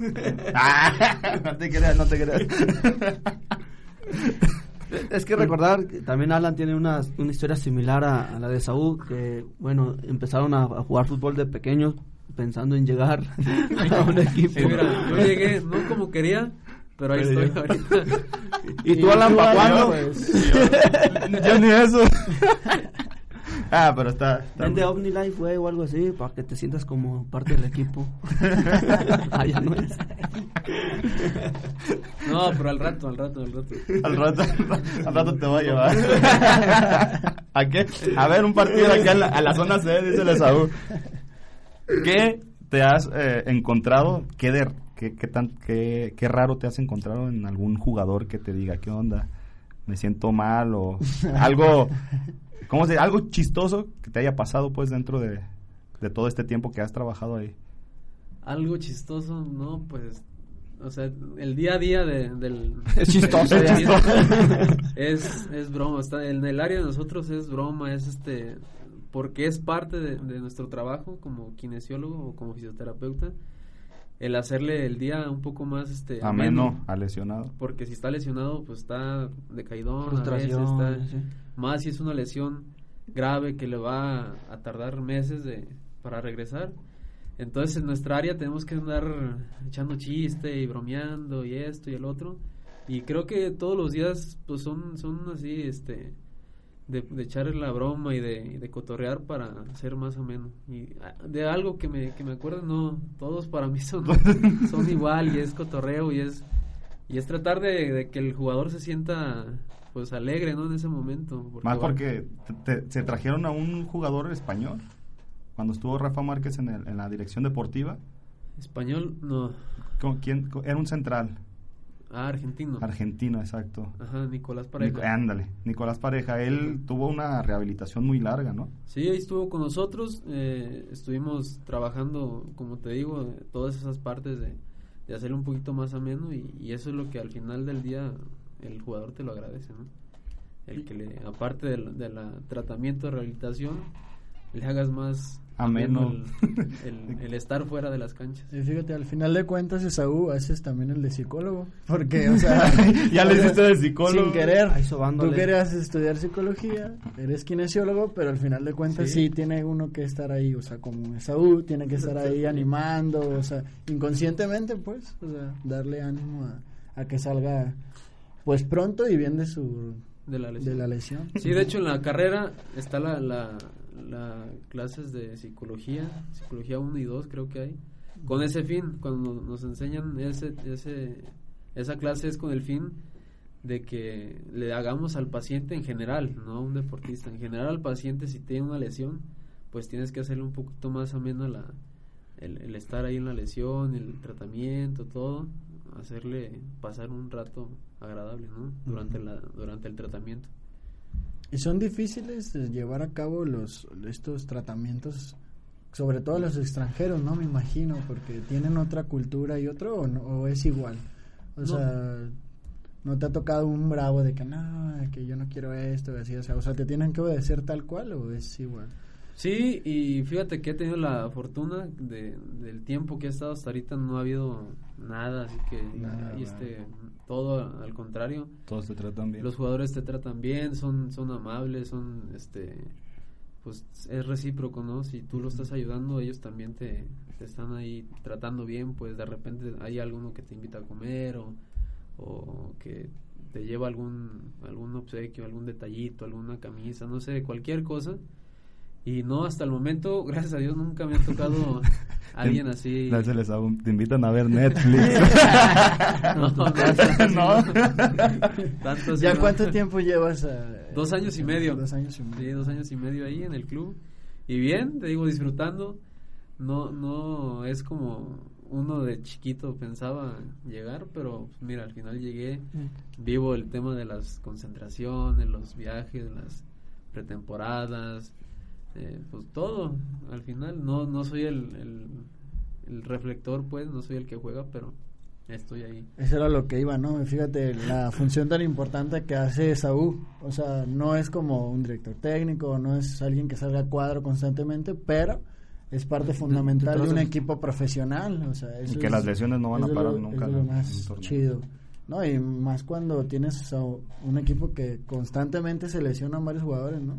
Speaker 7: Ah, no te creas, no te creas.
Speaker 6: Es que recordar que también Alan tiene una, una historia similar a, a la de Saúl, que bueno, empezaron a, a jugar fútbol de pequeños pensando en llegar a un equipo.
Speaker 20: Sí, mira, yo llegué, no como quería, pero ahí
Speaker 6: Pero
Speaker 20: estoy
Speaker 6: yo-
Speaker 20: ahorita.
Speaker 6: ¿Y tú, Alan, para cuándo?
Speaker 20: Pues,
Speaker 7: Yo ni eso. Ah, pero está. está
Speaker 6: Vende OmniLife, güey, o algo así, para que te sientas como parte del equipo. ah, ya no es.
Speaker 20: No, pero al rato, al rato, al rato.
Speaker 7: Al rato, al rato te voy a llevar. ¿A qué? A ver, un partido aquí a la, a la zona C, dice el Saúl. ¿Qué te has eh, encontrado? ¿Qué, de, qué, qué, tan, qué, qué raro te has encontrado en algún jugador que te diga, ¿qué onda? Me siento mal o algo, ¿cómo se Algo chistoso que te haya pasado pues dentro de, de todo este tiempo que has trabajado ahí.
Speaker 20: Algo chistoso, no, pues, o sea, el día a día de, del...
Speaker 6: Es chistoso,
Speaker 20: es, es broma, está, en el área de nosotros es broma, es este, porque es parte de, de nuestro trabajo como kinesiólogo o como fisioterapeuta, el hacerle el día un poco más, este,
Speaker 7: Ameno, a lesionado.
Speaker 20: porque si está lesionado, pues está decaidón, a veces está,
Speaker 6: sí.
Speaker 20: más si es una lesión grave que le va a, a tardar meses de, para regresar. Entonces en nuestra área tenemos que andar echando chiste y bromeando y esto y el otro. Y creo que todos los días pues son, son así, este, de, de echar la broma y de, y de cotorrear para ser más ameno. Y ah, de algo que me, que me acuerdo, no, todos para mí son, son igual y es cotorreo y es, y es tratar de, de que el jugador se sienta pues alegre, ¿no? En ese momento.
Speaker 7: Más
Speaker 20: va-
Speaker 7: porque te- te- se trajeron a un jugador español cuando estuvo Rafa Márquez en, el- en la dirección deportiva.
Speaker 20: Español, no.
Speaker 7: ¿Con quién? Era un central.
Speaker 20: Ah, argentino.
Speaker 7: Argentino, exacto.
Speaker 20: Ajá, Nicolás Pareja.
Speaker 7: Ándale, Nicolás Pareja. Él tuvo una rehabilitación muy larga, ¿no?
Speaker 20: Sí, ahí estuvo con nosotros. eh, estuvimos trabajando, como te digo, todas esas partes de, de hacerlo un poquito más ameno y, y eso es lo que al final del día el jugador te lo agradece, ¿no? El que le, aparte del de tratamiento de rehabilitación, le hagas más
Speaker 7: Ameno.
Speaker 20: el, el- el estar fuera de las canchas.
Speaker 8: Y fíjate, al final de cuentas, Esaú, haces también el de psicólogo. Porque, o sea.
Speaker 7: Ya le hiciste de psicólogo.
Speaker 8: Sin querer.
Speaker 6: Ahí
Speaker 8: Tú querías estudiar psicología, eres kinesiólogo, pero al final de cuentas sí.
Speaker 20: Sí.
Speaker 8: tiene uno que estar ahí, o sea, como Esaú, tiene que estar ahí animando, o sea, inconscientemente, pues, o sea, darle ánimo a, a que salga, pues, pronto y bien de su.
Speaker 20: De la lesión.
Speaker 8: De la lesión.
Speaker 20: Sí, de hecho en la carrera está la, la, la clases de psicología, psicología 1 y 2 creo que hay. Con ese fin, cuando nos enseñan ese, ese, esa clase es con el fin de que le hagamos al paciente en general, no a un deportista, en general al paciente si tiene una lesión, pues tienes que hacerle un poquito más ameno la, el, el estar ahí en la lesión, el tratamiento, todo, hacerle pasar un rato agradable, ¿no? Durante, la, durante el tratamiento.
Speaker 8: Y son difíciles de llevar a cabo los estos tratamientos, sobre todo los extranjeros, ¿no? Me imagino, porque tienen otra cultura y otro, o, no- o es igual. O
Speaker 20: No.
Speaker 8: sea, no te ha tocado un bravo de que no, que yo no quiero esto, así, o sea, o sea, te tienen que obedecer tal cual o es igual.
Speaker 20: Sí, y fíjate que he tenido la fortuna de, del tiempo que he estado hasta ahorita no ha habido nada, así que
Speaker 8: Nada,
Speaker 20: y este todo al contrario.
Speaker 7: Todos te tratan bien.
Speaker 20: Los jugadores te tratan bien, son son amables, son este pues es recíproco, ¿no? Si tú lo estás ayudando, ellos también te, te están ahí tratando bien, pues de repente hay alguno que te invita a comer o, o que te lleva algún, algún obsequio, algún detallito, alguna camisa, no sé, cualquier cosa. Y no, hasta el momento, gracias a Dios, nunca me ha tocado alguien así.
Speaker 7: Se les te invitan a ver Netflix.
Speaker 20: No, no. Tanto
Speaker 8: ¿Ya
Speaker 20: no.
Speaker 8: cuánto tiempo llevas? eh,
Speaker 20: Dos años y medio.
Speaker 8: Dos años y medio.
Speaker 20: Sí, dos años y medio ahí en el club. Y bien, te digo, disfrutando. No, no es como uno de chiquito pensaba llegar, pero pues, mira, al final llegué. Vivo el tema de las concentraciones, los viajes, las pretemporadas, eh, pues todo. Al final no, no soy el, el, el reflector, pues, no soy el que juega, pero estoy ahí.
Speaker 8: Eso era lo que iba, ¿no? Fíjate, la función tan importante que hace Saúl. O sea, no es como un director técnico, no es alguien que salga a cuadro constantemente, pero es parte fundamental de, un equipo profesional. O sea, eso
Speaker 7: Y que
Speaker 8: es-
Speaker 7: las lesiones no van a parar
Speaker 8: lo-
Speaker 7: nunca
Speaker 8: es lo más chido. No, y más cuando tienes a un equipo que constantemente se lesionan varios jugadores, ¿no?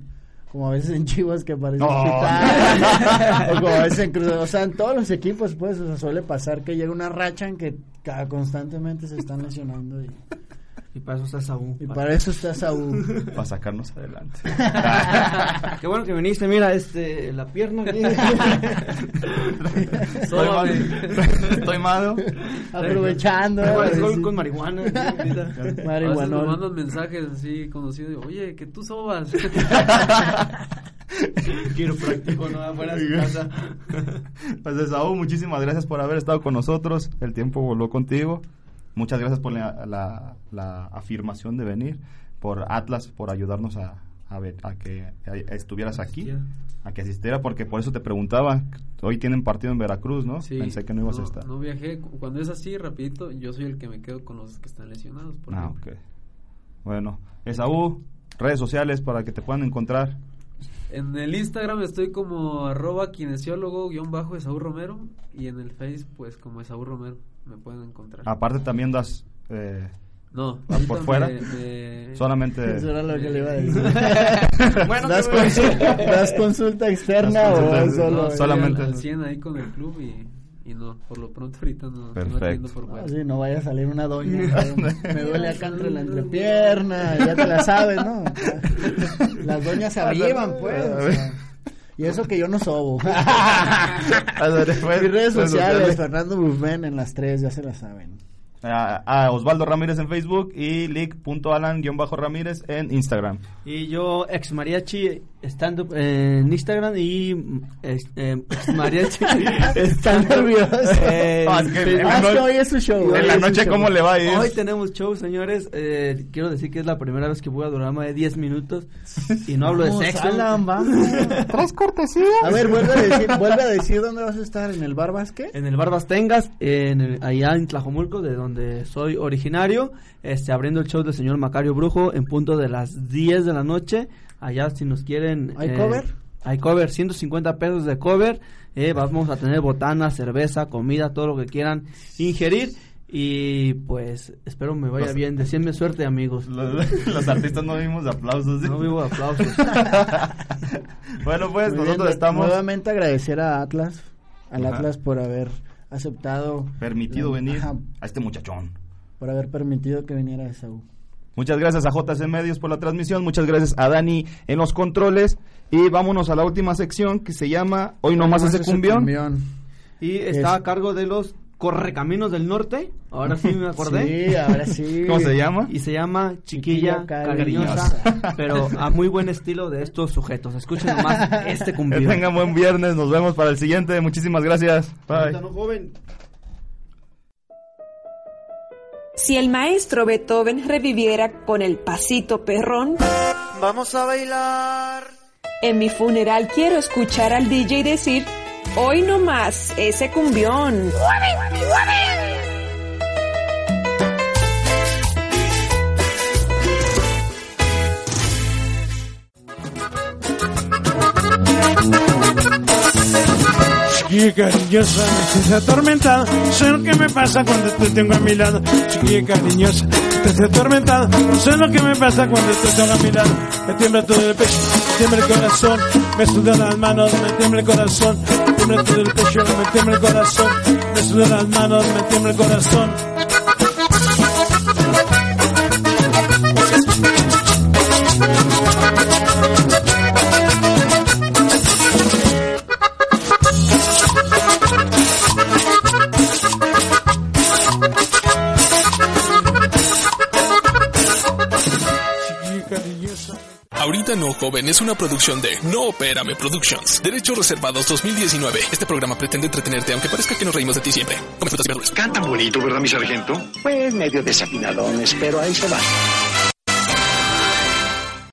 Speaker 8: Como a veces en Chivas que parece
Speaker 7: No.
Speaker 8: o como a veces en Cruz o sea, en todos los equipos pues o sea, suele pasar que llega una racha en que constantemente se están lesionando y,
Speaker 6: Y para eso está Saúl.
Speaker 8: y para eso está Saúl.
Speaker 7: Para sacarnos adelante.
Speaker 6: Qué bueno que viniste, mira, este, la pierna.
Speaker 7: Estoy malo. Estoy malo.
Speaker 8: Aprovechando. ¿eh?
Speaker 6: con marihuana.
Speaker 20: A veces me
Speaker 8: Marihuanol.
Speaker 20: mandan mensajes así conocidos, oye, que tú sobas.
Speaker 6: Quiero práctico, no afuera de casa.
Speaker 7: Pues Esaú, muchísimas gracias por haber estado con nosotros. El tiempo voló contigo. Muchas gracias por la, la- la afirmación de venir. Por Atlas, por ayudarnos a, a, ver- a que a- estuvieras aquí. A que asistiera, porque por eso te preguntaba. Hoy tienen partido en Veracruz, ¿no?
Speaker 20: Sí,
Speaker 7: Pensé que no ibas a estar.
Speaker 20: No viajé. Cu- Cuando es así, rapidito, yo soy el que me quedo con los que están lesionados. por
Speaker 7: Ah,
Speaker 20: ejemplo.
Speaker 7: ok. Bueno, Esaú, redes sociales para que te puedan encontrar.
Speaker 20: En el Instagram estoy como arroba kinesiólogo guion bajo Esaú Romero y en el Face pues como Esaú Romero me pueden encontrar.
Speaker 7: Aparte también das... Eh,
Speaker 20: No,
Speaker 7: por fuera.
Speaker 20: me- me-
Speaker 7: Solamente...
Speaker 8: Eso era lo que le iba a decir.
Speaker 6: Bueno,
Speaker 8: ¿Das, consulta, das consulta externa
Speaker 7: Das consulta-
Speaker 8: o
Speaker 7: no,
Speaker 8: solo?
Speaker 20: estoy
Speaker 7: solamente-
Speaker 20: al, al 100 ahí con el club y, y no, por lo pronto ahorita no, no
Speaker 7: Perfecto.
Speaker 20: atiendo por fuera.
Speaker 8: Ah, sí, no vaya a salir una doña. ¿no? Me duele acá entre la entrepierna, ya te la sabes, ¿no? Las doñas se avivan, pues. o sea. Y eso que yo no sobo. Mis redes sociales, Fernando Bufén en las tres, ya se la saben.
Speaker 7: A, a Osvaldo Ramírez en Facebook y lick.alan-ramírez en Instagram.
Speaker 6: Y yo, ex mariachi, stand en Instagram y ex, eh, ex mariachi.
Speaker 8: Está nervioso.
Speaker 6: en
Speaker 7: Ah, es que
Speaker 8: Ah, hoy es su show.
Speaker 7: en la noche,
Speaker 8: show.
Speaker 7: ¿cómo le va a ir?
Speaker 6: Hoy tenemos show, señores. Eh, quiero decir que es la primera vez que voy a durar más de 10 minutos y no hablo de sexo.
Speaker 8: Alan.
Speaker 6: Tres cortesías.
Speaker 8: A ver, vuelve a decir, vuelve a decir dónde vas a estar, ¿en el bar Basque?
Speaker 6: En el Barbas Tengas, en el- allá en Tlajomulco, de donde soy originario, este, abriendo el show del señor Macario Brujo en punto de las 10 de la noche. Allá, si nos quieren.
Speaker 8: ¿Hay
Speaker 6: eh,
Speaker 8: cover?
Speaker 6: Hay cover, 150 pesos de cover. eh, vamos a tener botana, cerveza, comida, todo lo que quieran ingerir. Y pues espero me vaya
Speaker 7: Los-
Speaker 6: bien. Decíenme suerte, amigos.
Speaker 7: Los, los artistas no vimos aplausos. ¿sí?
Speaker 6: No vivo de aplausos.
Speaker 7: bueno, pues
Speaker 8: Muy
Speaker 7: nosotros estamos
Speaker 8: Nuevamente agradecer a Atlas, al
Speaker 7: Ajá.
Speaker 8: Atlas por haber aceptado.
Speaker 7: permitido
Speaker 8: la-
Speaker 7: venir
Speaker 8: Ajá,
Speaker 7: a este muchachón.
Speaker 8: por haber permitido que viniera Esaú.
Speaker 7: Muchas gracias a JC Medios por la transmisión, muchas gracias a Dani en los controles y vámonos a la última sección que se llama Hoy nomás
Speaker 8: Nomás
Speaker 7: ese cumbión.
Speaker 8: cumbión.
Speaker 6: Y
Speaker 8: Es-
Speaker 6: está a cargo de los Correcaminos del Norte. Ahora sí me acordé.
Speaker 8: Sí, ahora sí.
Speaker 7: ¿Cómo se llama?
Speaker 6: Y se llama Chiquilla,
Speaker 8: Chiquilla
Speaker 6: Cariñosa,
Speaker 8: Cariñosa.
Speaker 6: pero a muy buen estilo de estos sujetos. Escuchen nomás este
Speaker 7: Que
Speaker 6: cumbión.
Speaker 7: tengan buen viernes, nos vemos para el siguiente. Muchísimas gracias. Bye.
Speaker 6: Joven.
Speaker 12: Si el maestro Beethoven reviviera con el pasito perrón,
Speaker 3: Vamos a bailar.
Speaker 12: en mi funeral quiero escuchar al DJ decir, hoy no más ese cumbión.
Speaker 21: Chiquilla cariñosa, me siento atormentada. Sé lo que me pasa cuando te tengo a mi lado. Chiquilla cariñosa, estoy atormentado. No sé lo que me pasa cuando estás a mi lado. Me tiembla todo el pecho, me tiembla el corazón. Me sudan las manos, me tiembla el corazón. Tiembla todo el pecho, me tiembla el corazón. Me sudan las manos, me tiembla el corazón.
Speaker 22: No, joven, es una producción de No Opérame Productions. Derechos reservados 2019. Este programa pretende entretenerte, aunque parezca que nos reímos de ti siempre. Come frutas y verduras.
Speaker 23: Cantan bonito, ¿verdad, mi sargento? Pues medio desafinadones, pero ahí se va.